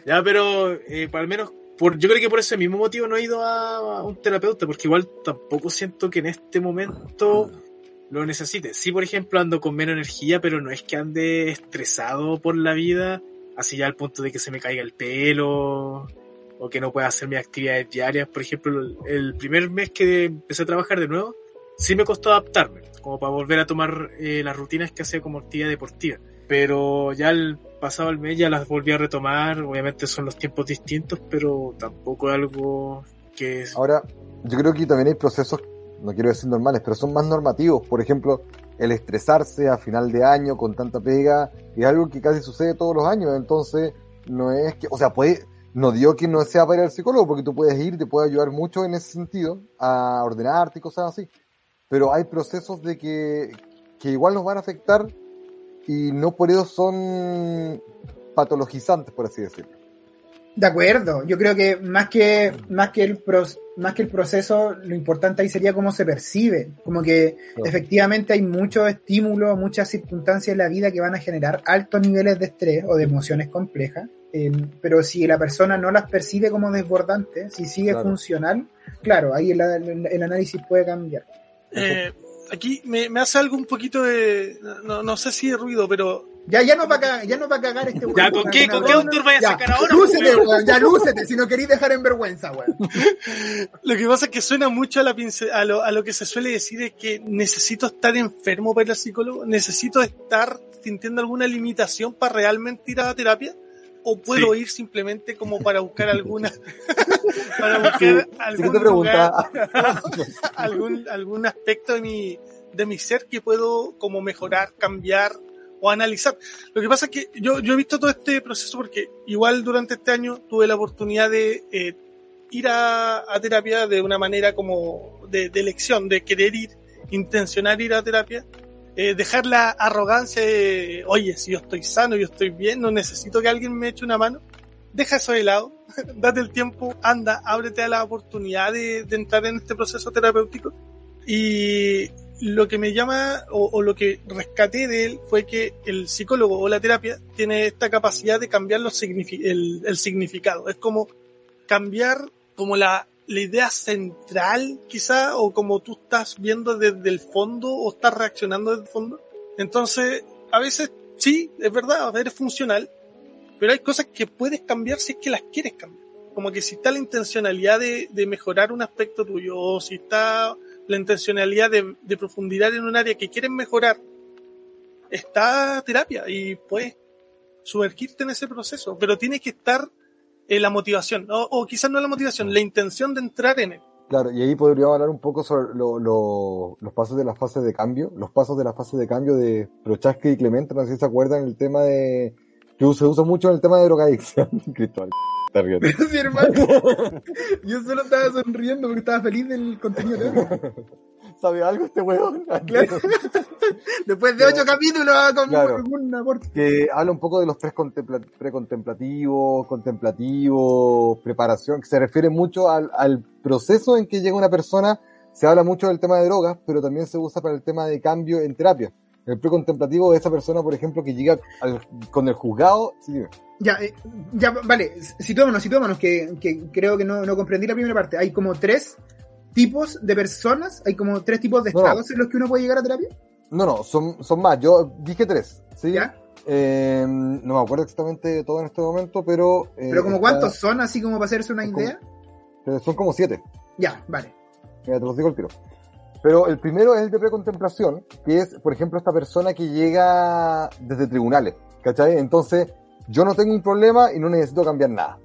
ya, pero eh, al menos por, yo creo que por ese mismo motivo no he ido a, a, un terapeuta, porque igual tampoco siento que en este momento lo necesite. Sí, por ejemplo, ando con menos energía, pero no es que ande estresado por la vida, así ya al punto de que se me caiga el pelo o que no pueda hacer mis actividades diarias. Por ejemplo, el primer mes que empecé a trabajar de nuevo, sí me costó adaptarme, como para volver a tomar eh, las rutinas que hacía como actividad deportiva. Pero ya el pasado el mes ya las volví a retomar, obviamente son los tiempos distintos, pero tampoco es algo que... Es... Ahora, yo creo que también hay procesos, no quiero decir normales, pero son más normativos. Por ejemplo, el estresarse a final de año con tanta pega es algo que casi sucede todos los años, entonces no es que, o sea, puede, no digo que no sea para ir al psicólogo, porque tú puedes ir, te puede ayudar mucho en ese sentido, a ordenarte y cosas así pero hay procesos de que, que igual nos van a afectar y no por eso son patologizantes, por así decirlo. De acuerdo, yo creo que más que, más que el pro, más que el proceso, lo importante ahí sería cómo se percibe, como que claro. efectivamente hay muchos estímulos, muchas circunstancias en la vida que van a generar altos niveles de estrés o de emociones complejas, eh, pero si la persona no las percibe como desbordantes, si sigue claro. funcional, claro, ahí el, el, el análisis puede cambiar. Eh, aquí me, me hace algo un poquito de, no, no sé si de ruido, pero Ya, ya no va a cagar, ya no va a cagar este weón. Ya, ¿con qué, con qué autor vaya a sacar ahora? Lúcete, weón? weón, ya lúcete, si no queréis dejar en vergüenza, weón. Lo que pasa es que suena mucho a, la pince- a, lo, a lo que se suele decir es que necesito estar enfermo para ir al psicólogo, necesito estar sintiendo alguna limitación para realmente ir a la terapia, o puedo ir simplemente como para buscar alguna, para buscar Sí, algún, Siguiente lugar, algún, algún aspecto de mi, de mi ser que puedo como mejorar, cambiar o analizar. Lo que pasa es que yo, yo he visto todo este proceso porque igual durante este año tuve la oportunidad de eh, ir a, a terapia de una manera como de, de elección, de querer ir, intencionar ir a terapia, eh, dejar la arrogancia de, oye, si yo estoy sano, yo estoy bien, no necesito que alguien me eche una mano. Deja eso de lado, date el tiempo, anda, ábrete a la oportunidad de, entrar en este proceso terapéutico. Y lo que me llama o, lo que rescaté de él fue que el psicólogo o la terapia tiene esta capacidad de cambiar los signifi- el significado. Es como cambiar como la, la idea central quizá o como tú estás viendo desde el fondo o estás reaccionando desde el fondo. Entonces, a veces sí, es verdad, eres funcional, pero hay cosas que puedes cambiar si es que las quieres cambiar. Como que si está la intencionalidad de, de mejorar un aspecto tuyo o si está la intencionalidad de, de profundizar en un área que quieres mejorar, está terapia y puedes sumergirte en ese proceso, pero tiene que estar eh, la motivación, o, o quizás no la motivación, la intención de entrar en él. Claro, y ahí podríamos hablar un poco sobre lo- lo- los pasos de la fase de cambio, los pasos de la fase de cambio de Prochaska y Clemente, no sé si se acuerdan el tema de, que se usa mucho en el tema de drogadicción. Cristóbal. Sí, hermano. Yo solo estaba sonriendo porque estaba feliz del contenido. ¿Sabe algo este weón? Claro. Después de ocho capítulos con Claro. algún aporte. que habla un poco de los precontempla- precontemplativos, contemplativos, preparación, que se refiere mucho al, al proceso en que llega una persona. Se habla mucho del tema de drogas, pero también se usa para el tema de cambio en terapia. El precontemplativo es esa persona, por ejemplo, que llega al- con el juzgado. Sí, dime. Ya, eh, ya, vale, situémonos, situémonos, que, que creo que no, no comprendí la primera parte. Hay como tres tipos de personas, hay como tres tipos de No. estados en los que uno puede llegar a terapia. No, no, son, son más. Yo dije tres. ¿sí? ¿Ya? Eh, no me acuerdo exactamente todo en este momento, pero. eh, Pero como está- cuántos son, así como para hacerse una como- idea. pero son como siete. Ya, vale. Mira, te los digo al tiro. Pero el primero es el de precontemplación, que es, por ejemplo, esta persona que llega desde tribunales, ¿cachai? Entonces, yo no tengo un problema y no necesito cambiar nada,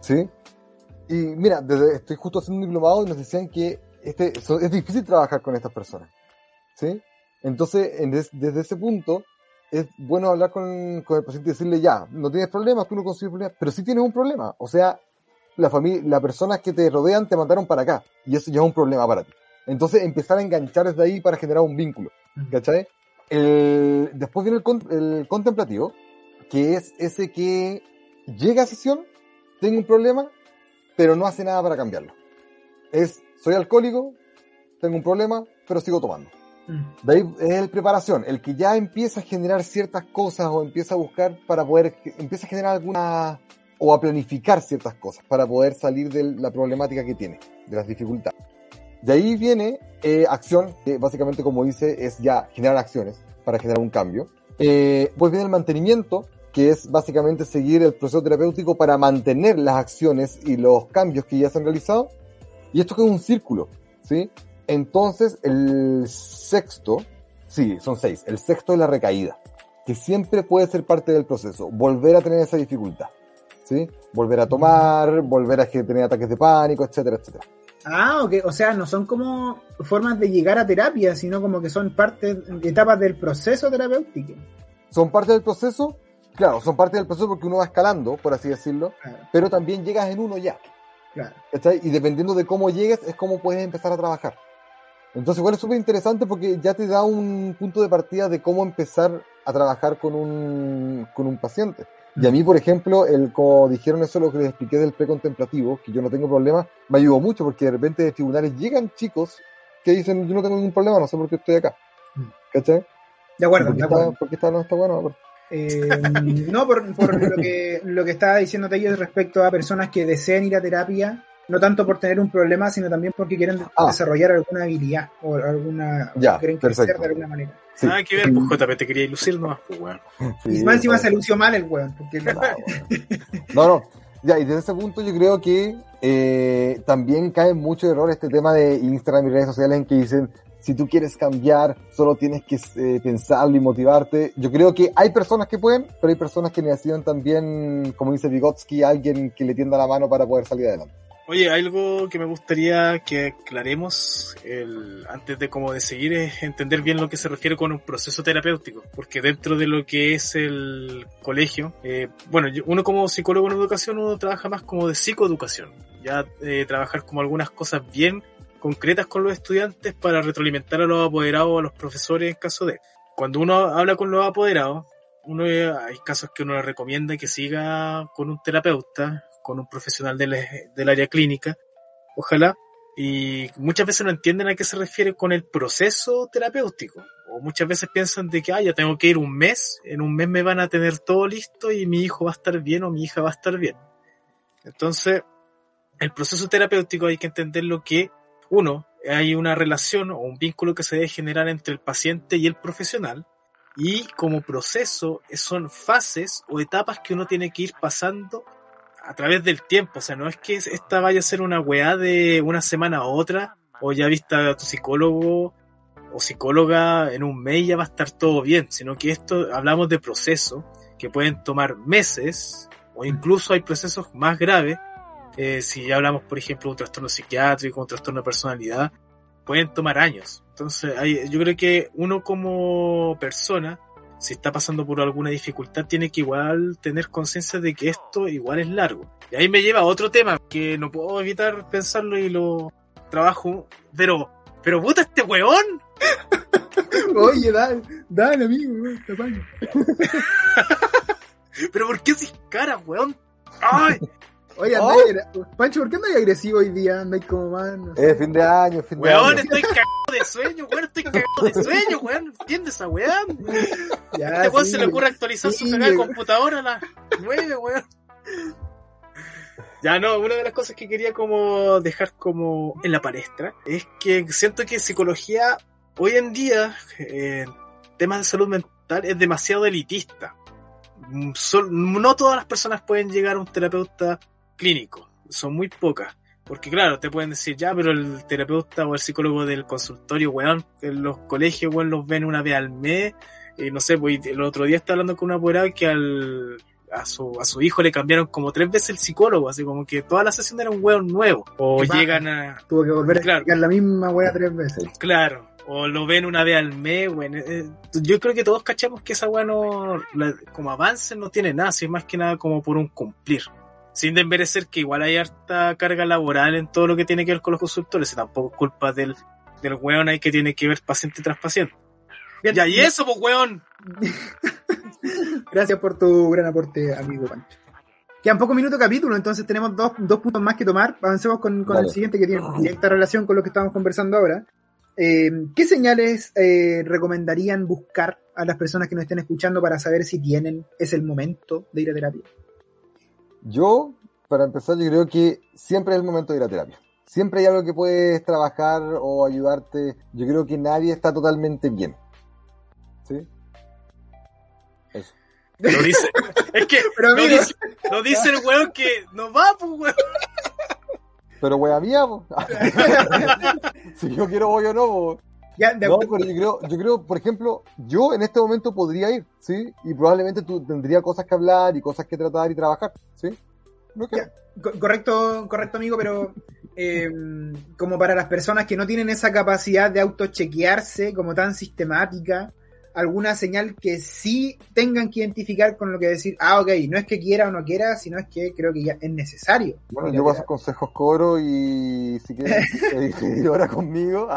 ¿sí? Y mira, desde, estoy justo haciendo un diplomado y nos decían que este, so- es difícil trabajar con estas personas, ¿sí? Entonces, en des- desde ese punto, es bueno hablar con, con el paciente y decirle, ya, no tienes problemas, tú no consigues problemas, pero sí tienes un problema. O sea, la familia, las personas que te rodean te mandaron para acá. Y eso ya es un problema para ti. Entonces empezar a enganchar desde ahí para generar un vínculo. ¿Cachai? El, después viene el, con- el contemplativo, que es ese que llega a sesión, tengo un problema, pero no hace nada para cambiarlo. Es, soy alcohólico, tengo un problema, pero sigo tomando. Mm. De ahí es el preparación, el que ya empieza a generar ciertas cosas o empieza a buscar para poder, empieza a generar alguna, o a planificar ciertas cosas para poder salir de la problemática que tiene, de las dificultades. De ahí viene eh, acción, que básicamente como dice es ya generar acciones para generar un cambio. Eh, pues viene el mantenimiento, que es básicamente seguir el proceso terapéutico para mantener las acciones y los cambios que ya se han realizado. Y esto es un círculo, ¿sí? Entonces, el sexto, sí, son seis. El sexto es la recaída, que siempre puede ser parte del proceso, volver a tener esa dificultad, ¿sí? Volver a tomar, volver a tener ataques de pánico, etcétera, etcétera. Ah. O sea, no son como formas de llegar a terapia, sino como que son parte, etapas del proceso terapéutico. Son parte del proceso, claro, son parte del proceso porque uno va escalando, por así decirlo, Claro, pero también llegas en uno ya. claro. Y dependiendo de cómo llegues, es cómo puedes empezar a trabajar. Entonces, igual es súper interesante porque ya te da un punto de partida de cómo empezar a trabajar con un, con un paciente. Y a mí, por ejemplo, el, como dijeron eso, lo que les expliqué del precontemplativo, que yo no tengo problema, me ayudó mucho porque de repente de tribunales llegan chicos que dicen, yo no tengo ningún problema, no sé por qué estoy acá. Mm. ¿Cachai? De acuerdo, ¿Por qué de está, acuerdo. por qué está, no está bueno? Eh, no, por, por lo, que, lo que estaba diciendo Tello respecto a personas que deseen ir a terapia no tanto por tener un problema, sino también porque quieren Ah. desarrollar alguna habilidad o alguna Ya, o quieren crecer perfecto. de alguna manera. Sí. Nada que ver, pues JP te quería lucir nomás, pues weón. Sí, y más encima se lució mal el weón, porque No, no. Ya, y desde ese punto yo creo que eh, también cae mucho error este tema de Instagram y redes sociales en que dicen, si tú quieres cambiar, solo tienes que eh, pensarlo y motivarte. Yo creo que hay personas que pueden, pero hay personas que necesitan también, como dice Vygotsky, alguien que le tienda la mano para poder salir adelante. Oye, algo que me gustaría que aclaremos el, antes de como de seguir es entender bien lo que se refiere con un proceso terapéutico, porque dentro de lo que es el colegio, eh, bueno, uno como psicólogo en educación uno trabaja más como de psicoeducación, ya eh, trabajar como algunas cosas bien concretas con los estudiantes para retroalimentar a los apoderados o a los profesores en caso de. Cuando uno habla con los apoderados, uno eh, hay casos que uno le recomienda que siga con un terapeuta, con un profesional del, del área clínica, ojalá, y muchas veces no entienden a qué se refiere con el proceso terapéutico, o muchas veces piensan de que, ah, ya tengo que ir un mes, en un mes me van a tener todo listo y mi hijo va a estar bien o mi hija va a estar bien. Entonces, el proceso terapéutico hay que entender lo que, uno, hay una relación o un vínculo que se debe generar entre el paciente y el profesional, y como proceso son fases o etapas que uno tiene que ir pasando a través del tiempo. O sea, no es que esta vaya a ser una weá de una semana a otra, o ya vista a tu psicólogo o psicóloga en un mes ya va a estar todo bien, sino que esto hablamos de procesos que pueden tomar meses, o incluso hay procesos más graves, eh, si ya hablamos, por ejemplo, de un trastorno psiquiátrico, un trastorno de personalidad, pueden tomar años. Entonces, hay, yo creo que uno como persona, si está pasando por alguna dificultad, tiene que igual tener conciencia de que esto igual es largo. Y ahí me lleva a otro tema que no puedo evitar pensarlo y lo trabajo, pero, pero puta este weón. Oye, dale, dale, amigo, weón, te. Pero ¿por qué sin cara, weón? ¡Ay! Oye, Oh. Pancho, ¿por qué andáis agresivo hoy día? Andáis como más, no sé. Es fin de año, fin de Weón, año. estoy cagado de sueño, weón, estoy cagado de sueño, weón. ¿Entiendes esa weá? Ya, Este weón sí, se le ocurre actualizar su cagada de weón. computadora a las nueve, weón. Ya no, una de las cosas que quería como dejar como en la palestra es que siento que psicología hoy en día, eh, temas de salud mental, es demasiado elitista. Mm, sol- no todas las personas pueden llegar a un terapeuta clínico, son muy pocas. Porque claro, te pueden decir, ya, pero el terapeuta o el psicólogo del consultorio, weón, en los colegios, weón, los ven una vez al mes. Y no sé, pues el otro día estaba hablando con una apoderada que al, a, su, a su hijo le cambiaron como tres veces el psicólogo, así como que toda la sesión era un weón nuevo. O llegan a, Tuvo que volver a explicar la misma wea tres veces. Claro, o lo ven una vez al mes, bueno, eh, yo creo que todos cachamos que esa weá no, la- como avance no tiene nada, sino más que nada como por un cumplir. Sin desmerecer que igual hay harta carga laboral en todo lo que tiene que ver con los consultores, y tampoco es culpa del, del weón ahí que tiene que ver paciente tras paciente. Bien, Ya, y eso, pues weón. Gracias por tu gran aporte, amigo Pancho. Quedan pocos minutos de capítulo, entonces tenemos dos, dos puntos más que tomar. Avancemos con, con Vale. el siguiente que tiene directa relación con lo que estamos conversando ahora. Eh, ¿Qué señales eh, recomendarían buscar a las personas que nos estén escuchando para saber si tienen, es el momento de ir a terapia? Yo, para empezar, yo creo que siempre es el momento de ir a terapia. Siempre hay algo que puedes trabajar o ayudarte. Yo creo que nadie está totalmente bien. ¿Sí? Eso. Lo dice, es que Pero lo, dice, lo dice el weón que no va, pues weón. Pero wea mía, po. si yo quiero voy o no, po. Ya, de No, pero yo creo, yo creo, por ejemplo, yo en este momento podría ir, ¿sí? Y probablemente tú tendría cosas que hablar y cosas que tratar y trabajar, ¿sí? No creo. Ya. Co- correcto, correcto, amigo, pero eh, como para las personas que no tienen esa capacidad de autochequearse como tan sistemática, alguna señal que sí tengan que identificar con lo que decir, ah, ok, no es que quiera o no quiera, sino es que creo que ya es necesario. Bueno, yo paso consejos cobro y si quieres seguir ahora conmigo.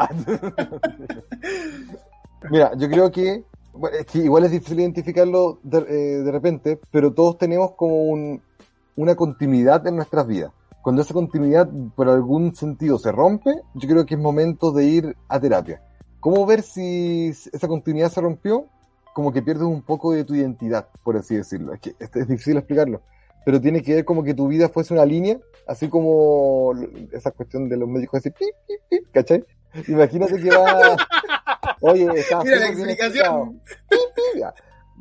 Mira, yo creo que, bueno, es que igual es difícil identificarlo de, eh, de repente, pero todos tenemos como un- una continuidad en nuestras vidas. Cuando esa continuidad por algún sentido se rompe, yo creo que es momento de ir a terapia. ¿Cómo ver si esa continuidad se rompió? Como que pierdes un poco de tu identidad, por así decirlo. Es que es difícil explicarlo. pero tiene que ver como que tu vida fuese una línea, así como esa cuestión de los médicos así, pip, pip, pip, ¿cachai? Imagínate que va, oye, está Mira la explicación.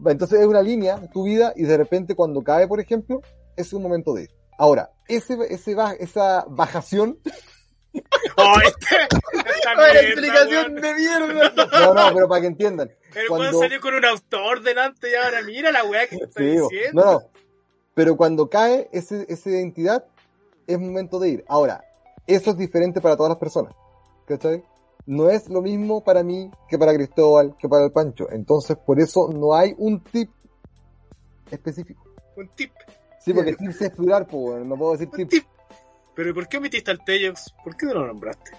Entonces es una línea, tu vida, y de repente cuando cae, por ejemplo, es un momento de ir. Ahora, ese, ese esa bajación Oh, este, mierda, explicación weón. de mierda. No, no, pero para que entiendan. El cuando- weón salió con un autor delante y ahora mira la weá que está Sí, diciendo. no, no. Pero cuando cae ese, esa identidad, es momento de ir. Ahora, eso es diferente para todas las personas. ¿Cachai? No es lo mismo para mí que para Cristóbal, que para el Pancho. Entonces, por eso no hay un tip específico. Un tip, Sí, porque tips es plural, pues, no puedo decir un tip. tip. Pero ¿y ¿por qué omitiste al Tejox? ¿Por qué no lo nombraste?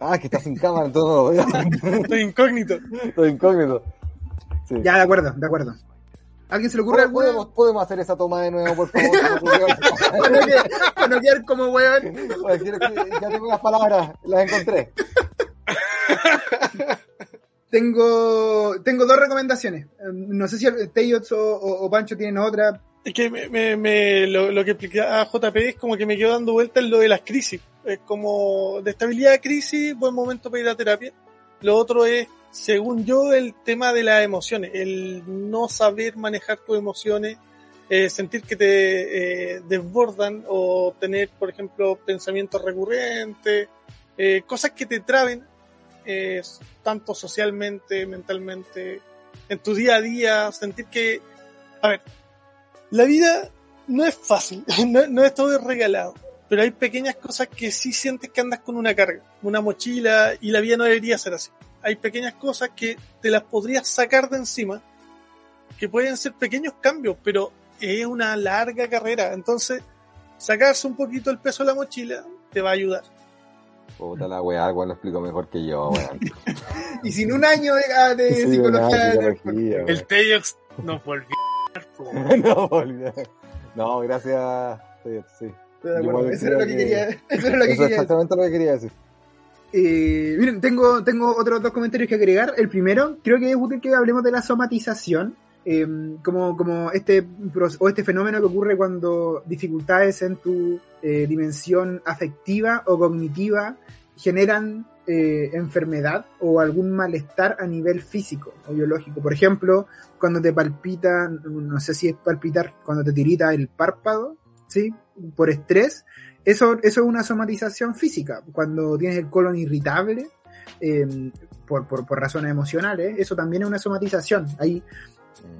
Ah, que está sin cámara, veo. Estoy incógnito. Estoy incógnito. Sí. Ya, de acuerdo, de acuerdo. ¿Alguien se le ocurre ¿Podemos, alguna? podemos hacer esa toma de nuevo, por favor. Para no quedar- como weón. Ya tengo las palabras, las encontré. Tengo, tengo dos recomendaciones. No sé si Teyots o, o- o Pancho tienen otra. Es que me, me- me- lo, lo que explicaba JP es como que me quedo dando vueltas en lo de las crisis. Es como de estabilidad de crisis, buen momento para ir a terapia. Lo otro es, según yo, el tema de las emociones. El no saber manejar tus emociones, eh, sentir que te eh, desbordan o tener, por ejemplo, pensamientos recurrentes, eh, cosas que te traben, eh, tanto socialmente, mentalmente, en tu día a día, sentir que, a ver, la vida no es fácil, no, no es todo regalado, pero hay pequeñas cosas que sí sientes que andas con una carga, una mochila, y la vida no debería ser así. Hay pequeñas cosas que te las podrías sacar de encima, que pueden ser pequeños cambios, pero es una larga carrera, entonces sacarse un poquito el peso de la mochila te va a ayudar. Puta la weá, weón lo explico mejor que yo, weón. Y sin un año de, ah, de Sí, psicología. de- psicología. El Tejox nos volvió. no. No, gracias. Sí, sí. Estoy de acuerdo. Igual Eso era lo que que- quería. Eso era lo que Eso quería. exactamente lo que quería decir. Eh, miren, tengo, tengo otros dos comentarios que agregar. El primero, creo que es útil que hablemos de la somatización. eh, como, como este, o este fenómeno que ocurre cuando dificultades en tu eh, dimensión afectiva o cognitiva generan eh, enfermedad o algún malestar a nivel físico o biológico. Por ejemplo, cuando te palpita, no sé si es palpitar, cuando te tirita el párpado, ¿sí? Por estrés, eso, eso es una somatización física. Cuando tienes el colon irritable, eh, por, por, por razones emocionales, eso también es una somatización. Ahí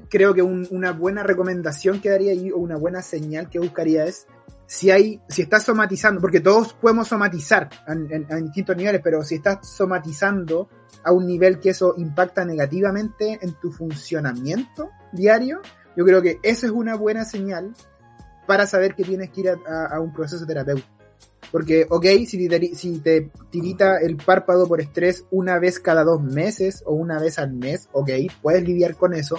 creo que un- una buena recomendación que daría ahí, o una buena señal que buscaría es si hay, si estás somatizando, porque todos podemos somatizar en, en- distintos niveles, pero si estás somatizando a un nivel que eso impacta negativamente en tu funcionamiento diario, yo creo que esa es una buena señal para saber que tienes que ir a, a- a un proceso terapéutico. Porque, ok, si te, si te tirita el párpado por estrés una vez cada dos meses o una vez al mes, ok, puedes lidiar con eso,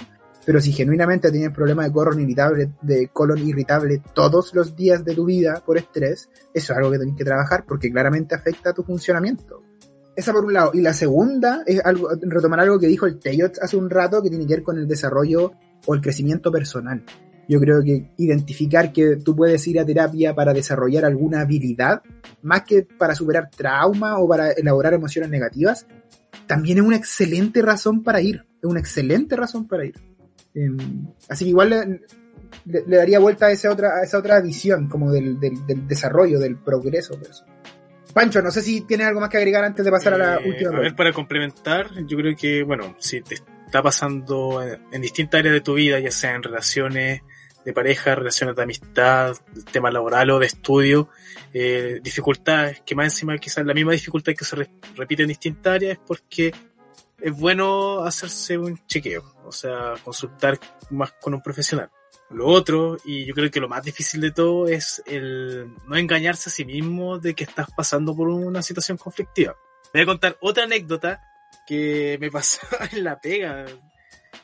pero si genuinamente tienes problemas de colon irritable, de colon irritable todos los días de tu vida por estrés, eso es algo que tienes que trabajar porque claramente afecta a tu funcionamiento. Esa por un lado. Y la segunda es algo, retomar algo que dijo el Teyot hace un rato que tiene que ver con el desarrollo o el crecimiento personal. Yo creo que identificar que tú puedes ir a terapia para desarrollar alguna habilidad, más que para superar trauma o para elaborar emociones negativas, también es una excelente razón para ir. Es una excelente razón para ir. Eh, así que igual le, le- le daría vuelta a esa otra, a esa otra visión, como del, del- del desarrollo, del progreso. de eso. Pancho, no sé si tienes algo más que agregar antes de pasar a la Eh, última a ver, pregunta. para complementar, yo creo que, bueno, si te está pasando en, en distintas áreas de tu vida, ya sea en relaciones de pareja, relaciones de amistad, tema laboral o de estudio, eh, dificultades, que más encima quizás la misma dificultad que se re- repite en distintas áreas es porque es bueno hacerse un chequeo, o sea, consultar más con un profesional. Lo otro, y yo creo que lo más difícil de todo, es el no engañarse a sí mismo de que estás pasando por una situación conflictiva. Voy a contar otra anécdota que me pasó en la pega.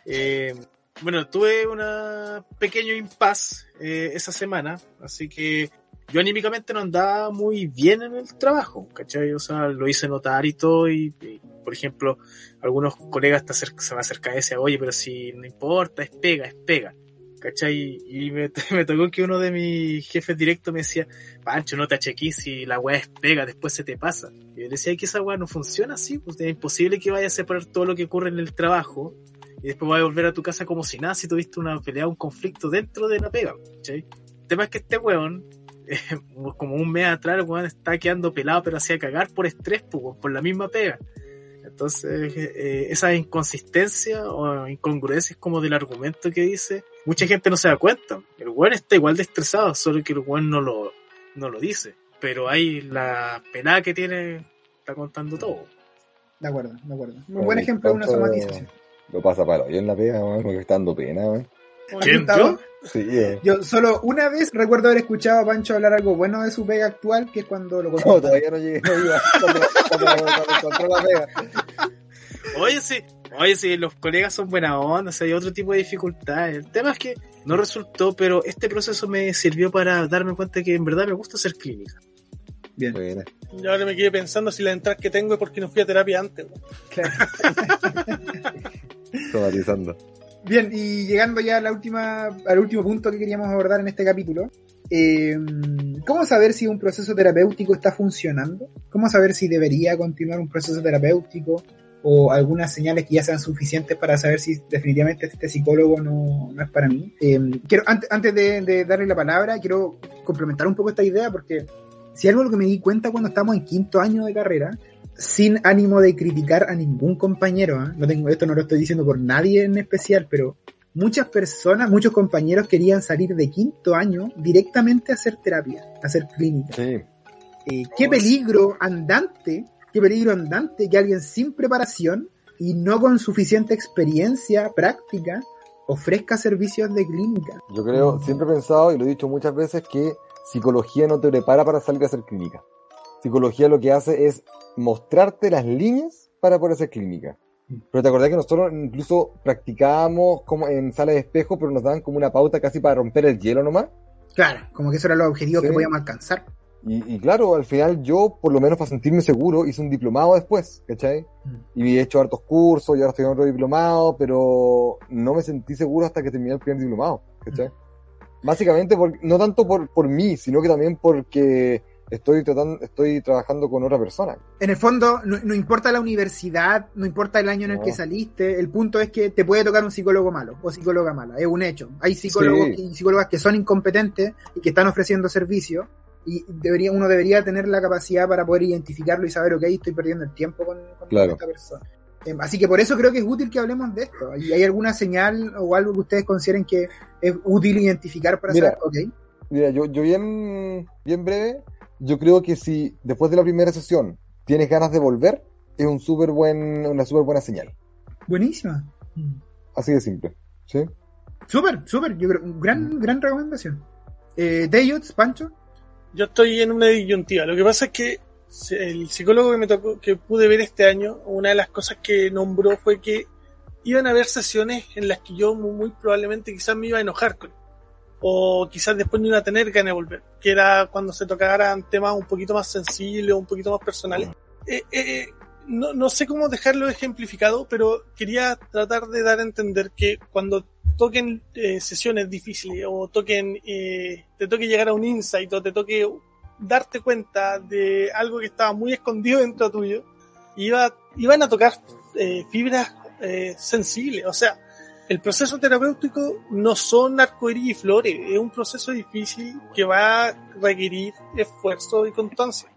Eh, bueno, tuve una pequeño impas eh, esa semana, así que yo anímicamente no andaba muy bien en el trabajo, ¿cachai? O sea, lo hice notar y todo, y, y, por ejemplo, algunos colegas te acer- se me acercan y decían, oye, pero si no importa, es pega, es pega, ¿cachai? Y me, me tocó que uno de mis jefes directos me decía, Pancho, no te achequís si la weá es pega, después se te pasa. Y yo le decía que esa weá no funciona así, pues es imposible que vayas a separar todo lo que ocurre en el trabajo y después vayas a volver a tu casa como si nada, si tuviste una pelea, un conflicto dentro de la pega, ¿cachai? El tema es que este weón, como un mes atrás, el weón está quedando pelado, pero hacía cagar por estrés, pues, por la misma pega. Entonces, eh, esa inconsistencia o incongruencias como del argumento que dice, mucha gente no se da cuenta. El weón está igual de estresado, solo que el weón no lo, no lo dice. Pero ahí la pelada que tiene está contando todo. De acuerdo, de acuerdo. Muy buen ejemplo de una somatización. Lo pasa para hoy en la pega, man, porque está dando pena, man. ¿Quién, yo? Sí, eh. Yo solo una vez recuerdo haber escuchado a Pancho hablar algo bueno de su pega actual, que es cuando lo No, contó. todavía no llegué, no iba. Cuando, cuando, cuando encontró la pega. Oye, sí, oye, sí, los colegas son buena onda, o sea, hay otro tipo de dificultades. El tema es que no resultó, pero este proceso me sirvió para darme cuenta que en verdad me gusta hacer clínica. Bien, Buena. Y ahora me quedé pensando si la entrada que tengo es porque no fui a terapia antes. claro. Somatizando. Bien, y llegando ya a la última, al último punto que queríamos abordar en este capítulo. eh, ¿Cómo saber si un proceso terapéutico está funcionando? ¿Cómo saber si debería continuar un proceso terapéutico? O algunas señales que ya sean suficientes para saber si definitivamente este psicólogo no, no es para mí. Eh, antes, antes de, darle la palabra, quiero complementar un poco esta idea porque si algo que me di cuenta cuando estamos en quinto año de carrera, sin ánimo de criticar a ningún compañero, ¿ah? no tengo esto no lo estoy diciendo por nadie en especial, pero muchas personas, muchos compañeros querían salir de quinto año directamente a hacer terapia, a hacer clínica. Sí. Eh, qué peligro andante, qué peligro andante que alguien sin preparación y no con suficiente experiencia práctica ofrezca servicios de clínica. Yo creo, siempre he pensado, y lo he dicho muchas veces, que psicología no te prepara para salir a hacer clínica. Psicología lo que hace es mostrarte las líneas para poder hacer clínica. Pero te acordás que nosotros incluso practicábamos como en sala de espejo, pero nos daban como una pauta casi para romper el hielo nomás. Claro, como que esos eran los objetivos Sí. que podíamos alcanzar. Y, y claro, al final yo, por lo menos para sentirme seguro, hice un diplomado después, ¿cachai? Y he hecho hartos cursos y ahora estoy en otro diplomado, pero no me sentí seguro hasta que terminé el primer diplomado, ¿cachai? Básicamente, por- no tanto por, por mí, sino que también porque estoy tratando, estoy trabajando con otra persona. En el fondo, no, no importa la universidad, no importa el año en el que saliste, el punto es que te puede tocar un psicólogo malo o psicóloga mala, es un hecho. Hay psicólogos Sí. y psicólogas que son incompetentes y que están ofreciendo servicio y debería, uno debería tener la capacidad para poder identificarlo y saber, ok, estoy perdiendo el tiempo con, con Claro. esta persona. Eh, Así que por eso creo que es útil que hablemos de esto. ¿Y hay alguna señal o algo que ustedes consideren que es útil identificar para Mira, saber, ok, Mira, yo, yo bien, bien breve, yo creo que si después de la primera sesión tienes ganas de volver, es un súper buen, una súper buena señal. buenísima. Así de simple. ¿Sí? Súper, súper, yo creo, gran, gran recomendación. Eh, Deyots, Pancho. Yo estoy en una disyuntiva. Lo que pasa es que el psicólogo que me tocó, que pude ver este año, una de las cosas que nombró fue que iban a haber sesiones en las que yo muy, muy probablemente quizás me iba a enojar con él. O quizás después no iba a tener ganas de volver. Que era cuando se tocaran temas un poquito más sensibles, un poquito más personales. Eh, eh, no, no sé cómo dejarlo ejemplificado, pero quería tratar de dar a entender que cuando toquen eh, sesiones difíciles o toquen, eh, te toque llegar a un insight o te toque darte cuenta de algo que estaba muy escondido dentro tuyo, iba, iban a tocar eh, fibras eh, sensibles. O sea, el proceso terapéutico no son arcoíris y flores, es un proceso difícil que va a requerir esfuerzo y constancia.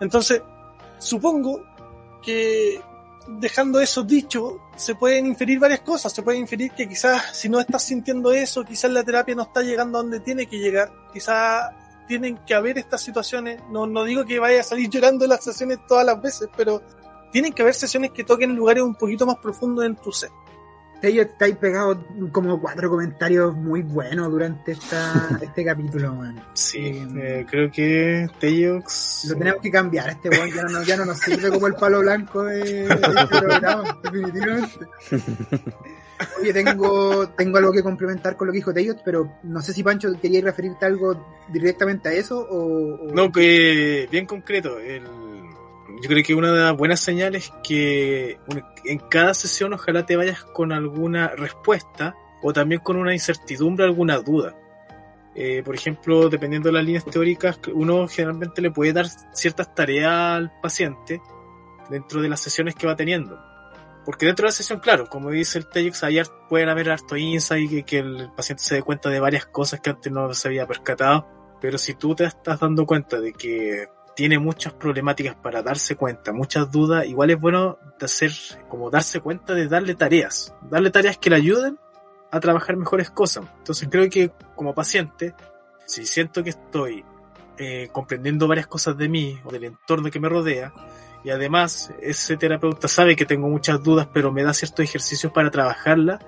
Entonces, supongo que dejando eso dicho, se pueden inferir varias cosas. Se puede inferir que quizás si no estás sintiendo eso, quizás la terapia no está llegando a donde tiene que llegar. Quizás tienen que haber estas situaciones. No, no digo que vaya a salir llorando las sesiones todas las veces, pero tienen que haber sesiones que toquen lugares un poquito más profundos en tu ser. Deyots, estáis pegados como cuatro comentarios muy buenos durante esta, este capítulo, man. Sí, eh, creo que Teyox. Lo tenemos que cambiar, este weón ya no, ya no nos sirve como el palo blanco de, de este programa, definitivamente. Oye, tengo, tengo algo que complementar con lo que dijo Teyots, pero no sé si Pancho quería referirte algo directamente a eso o... o- No, que bien concreto. El, yo creo que una de las buenas señales es que en cada sesión ojalá te vayas con alguna respuesta o también con una incertidumbre, alguna duda. Eh, por ejemplo, dependiendo de las líneas teóricas, uno generalmente le puede dar ciertas tareas al paciente dentro de las sesiones que va teniendo. Porque dentro de la sesión, claro, como dice el TEJX, ayer pueden haber harto insight y que el paciente se dé cuenta de varias cosas que antes no se había percatado. Pero si tú te estás dando cuenta de que tiene muchas problemáticas para darse cuenta, muchas dudas, igual es bueno hacer, como darse cuenta de darle tareas, darle tareas que le ayuden a trabajar mejores cosas. Entonces creo que como paciente, si siento que estoy eh, comprendiendo varias cosas de mí o del entorno que me rodea, y además ese terapeuta sabe que tengo muchas dudas, pero me da ciertos ejercicios para trabajarlas,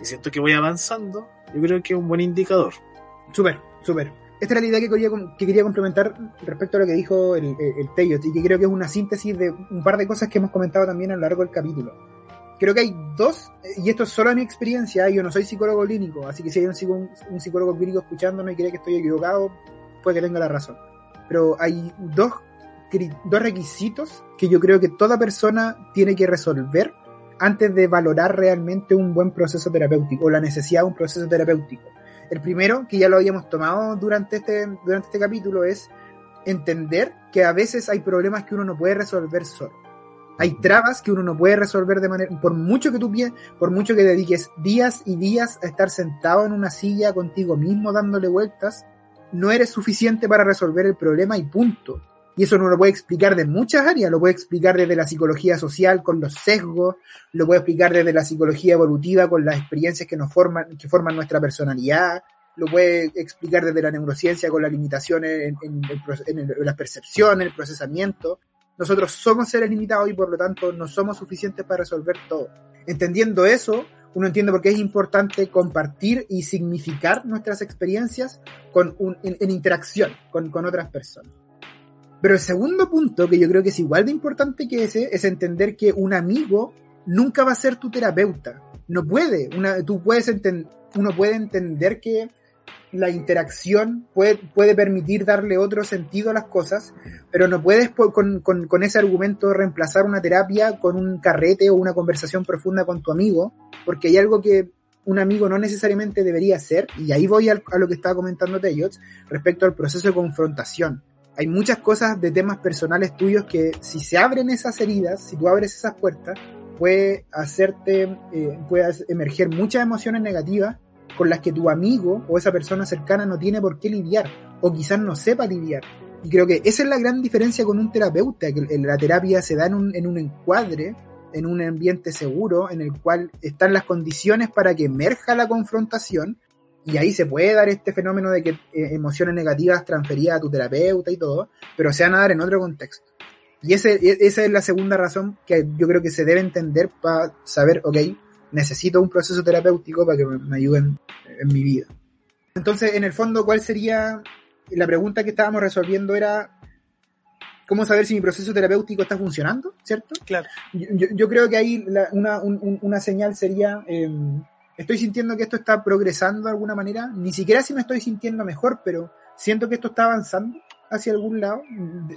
y siento que voy avanzando, yo creo que es un buen indicador. Súper, súper. Esta era la idea que quería, que quería complementar respecto a lo que dijo el, el, y que creo que es una síntesis de un par de cosas que hemos comentado también a lo largo del capítulo creo que hay dos, y esto es solo mi experiencia, yo no soy psicólogo clínico, así que si hay un, un psicólogo clínico escuchándome y cree que estoy equivocado, puede que tenga la razón. Pero hay dos requisitos que yo creo que toda persona tiene que resolver antes de valorar realmente un buen proceso terapéutico o la necesidad de un proceso terapéutico. El primero, que ya lo habíamos tomado durante este, durante este capítulo, es entender que a veces hay problemas que uno no puede resolver solo hay trabas que uno no puede resolver de manera, por mucho que tú por mucho que dediques días y días a estar sentado en una silla contigo mismo dándole vueltas, no eres suficiente para resolver el problema y punto. Y eso no lo puede explicar de muchas áreas, lo puede explicar desde la psicología social con los sesgos, lo puede explicar desde la psicología evolutiva con las experiencias que nos forman, que forman nuestra personalidad, lo puede explicar desde la neurociencia con las limitaciones en, en, en, en el procesamiento. Nosotros somos seres limitados y por lo tanto no somos suficientes para resolver todo. Entendiendo eso, uno entiende por qué es importante compartir y significar nuestras experiencias con en, interacción con, con, otras personas. Pero el segundo punto, que yo creo que es igual de importante que ese, es entender que un amigo nunca va a ser tu terapeuta. No puede. Tú puedes uno puede entender que la interacción puede, permitir darle otro sentido a las cosas, pero no puedes con, ese argumento reemplazar una terapia con un carrete o una conversación profunda con tu amigo, porque hay algo que un amigo no necesariamente debería hacer, y ahí voy a, a lo que estaba comentando Teyots, respecto al proceso de confrontación. Hay muchas cosas de temas personales tuyos que si se abren esas heridas, si tú abres esas puertas, puede hacerte, eh, puede emerger muchas emociones negativas con las que tu amigo o esa persona cercana no tiene por qué lidiar o quizás no sepa lidiar. Y creo que esa es la gran diferencia con un terapeuta, que la terapia se da en un, en un encuadre, en un ambiente seguro, en el cual están las condiciones para que emerja la confrontación y ahí se puede dar este fenómeno de que eh, emociones negativas transferidas a tu terapeuta y todo, pero se van a dar en otro contexto. Y ese, e, esa es la segunda razón que yo creo que se debe entender para saber, ok, necesito un proceso terapéutico para que me, ayuden en mi vida. Entonces, en el fondo, ¿cuál sería la pregunta que estábamos resolviendo? Era cómo saber si mi proceso terapéutico está funcionando, ¿cierto? Claro. Yo, creo que ahí una, una, señal sería, em, estoy sintiendo que esto está progresando de alguna manera, ni siquiera si me estoy sintiendo mejor, pero siento que esto está avanzando hacia algún lado,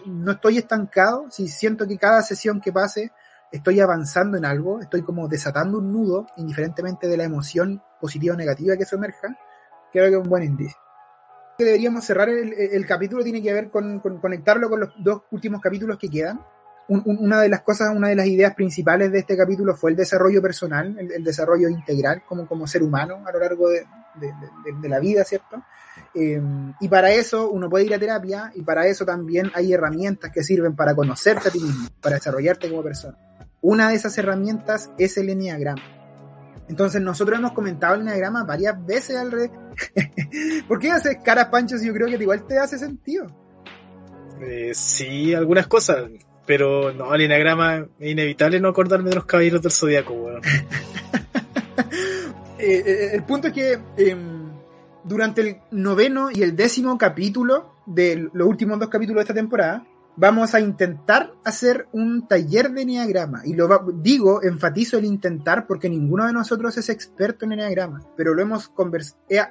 no estoy estancado, si siento que cada sesión que pase estoy avanzando en algo, estoy como desatando un nudo, indiferentemente de la emoción positiva o negativa que emerja, creo que es un buen indicio. Que deberíamos cerrar el, capítulo, tiene que ver con, conectarlo con los dos últimos capítulos que quedan. Una de las cosas, una de las ideas principales de este capítulo fue el desarrollo personal, el, desarrollo integral como, como ser humano a lo largo de, la vida, ¿cierto? Eh, y para eso uno puede ir a terapia y para eso también hay herramientas que sirven para conocerte a ti mismo, para desarrollarte como persona. Una de esas herramientas es el enneagrama. Entonces nosotros hemos comentado el enneagrama varias veces al revés. ¿Por qué haces caras panchos y yo creo que igual te hace sentido? Eh, sí, algunas cosas, pero no, el enneagrama es inevitable no acordarme de los caballeros del zodiaco, weón. Eh, eh, el punto es que em, durante el noveno y el décimo capítulo de los últimos dos capítulos de esta temporada, vamos a intentar hacer un taller de Enneagrama. Y lo digo, enfatizo el intentar porque ninguno de nosotros es experto en Enneagrama, pero lo hemos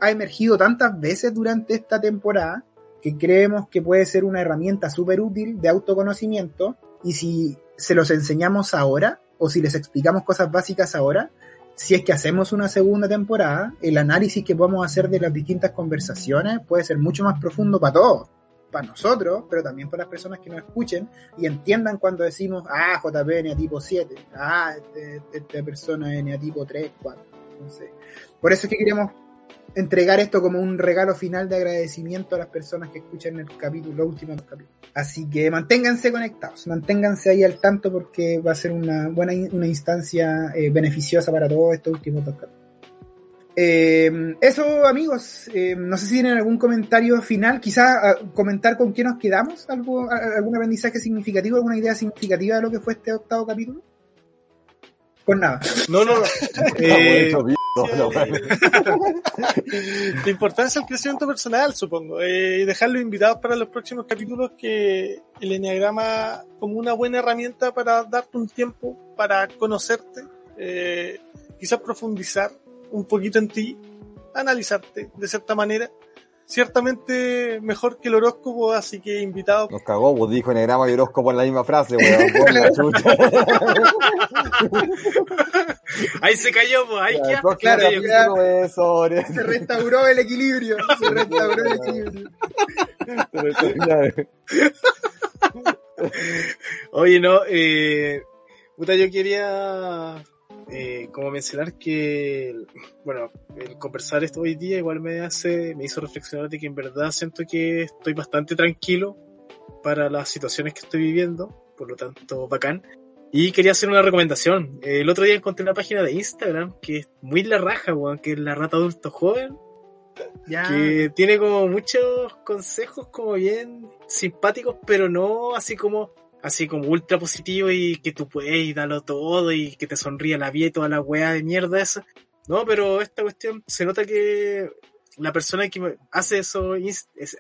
ha emergido tantas veces durante esta temporada que creemos que puede ser una herramienta súper útil de autoconocimiento y si se los enseñamos ahora o si les explicamos cosas básicas ahora, si es que hacemos una segunda temporada, el análisis que podamos hacer de las distintas conversaciones puede ser mucho más profundo para todos, para nosotros, pero también para las personas que nos escuchen y entiendan cuando decimos, ah, JP eneatipo 7, ah, este- esta persona es eneatipo 3, 4. Entonces, por eso es que queremos entregar esto como un regalo final de agradecimiento a las personas que escuchan el capítulo, los últimos dos capítulos. Así que manténganse conectados, manténganse ahí al tanto porque va a ser una buena una instancia eh, beneficiosa para todos estos últimos dos capítulos. Eh, eso amigos, eh, no sé si tienen algún comentario final, quizás comentar con qué nos quedamos, algo, algún aprendizaje significativo, alguna idea significativa de lo que fue este octavo capítulo. Pues nada, No, no, no. Eh, La importancia del crecimiento personal, supongo. eh, y dejarlos invitados para los próximos capítulos que el Enneagrama como una buena herramienta para darte un tiempo para conocerte, eh, quizás profundizar un poquito en ti, analizarte de cierta manera. Ciertamente mejor que el horóscopo, así que invitados Nos cagó, pues dijo enagrama y horóscopo en la misma frase, weón. Ahí se cayó, pues. Ahí queda. claro, sobre... se restauró el equilibrio, se restauró el equilibrio. Oye, no, eh, puta, yo quería eh, como mencionar que, bueno, el conversar esto hoy día igual me hace, me hizo reflexionar de que en verdad siento que estoy bastante tranquilo para las situaciones que estoy viviendo, por lo tanto, bacán. Y quería hacer una recomendación. El otro día encontré una página de Instagram que es muy la raja, weón, que es la rata adulto joven, Ya. que tiene como muchos consejos como bien simpáticos, pero no así como así como ultra positivo y que tú puedes y darlo todo y que te sonríe la vida y toda la weá de mierda esa. No, pero esta cuestión se nota que la persona que hace eso,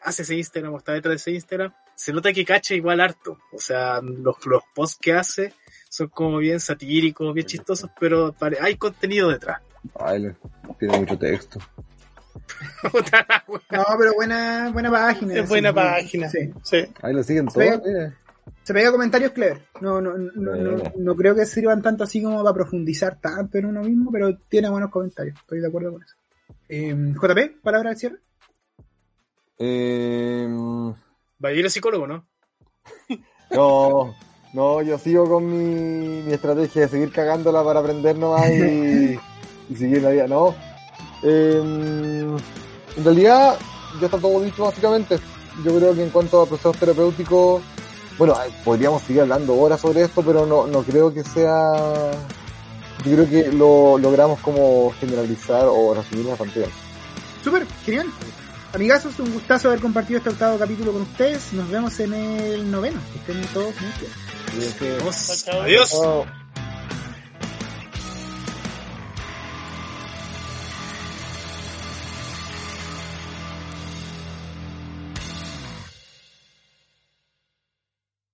hace ese Instagram o está detrás de ese Instagram, se nota que cacha igual harto. O sea, los, los posts que hace son como bien satíricos, bien chistosos, pero pare- hay contenido detrás. Ay, le- tiene mucho texto. No, pero buena, buena página. es buena sí, página. Sí. Sí. Ahí lo siguen todos. mira. Se pega comentarios clever. No, no, no, no, no creo que sirvan tanto así como para profundizar tanto en uno mismo, pero tiene buenos comentarios. Estoy de acuerdo con eso. Eh, JP, palabra al cierre. Eh, Va a ir el psicólogo, ¿no? no, no, yo sigo con mi, mi estrategia de seguir cagándola para aprender nomás y, y seguir la vida. No, Eh, en realidad ya está todo dicho básicamente. Yo creo que en cuanto a procesos terapéuticos, bueno, ay, podríamos seguir hablando horas sobre esto, pero no, no creo que sea... Yo creo que lo logramos como generalizar o resumir bastante bien. Súper, genial. Amigazos, un gustazo haber compartido este octavo capítulo con ustedes. Nos vemos en el noveno. Que estén todos muy bien. Chao. Adiós. Chao.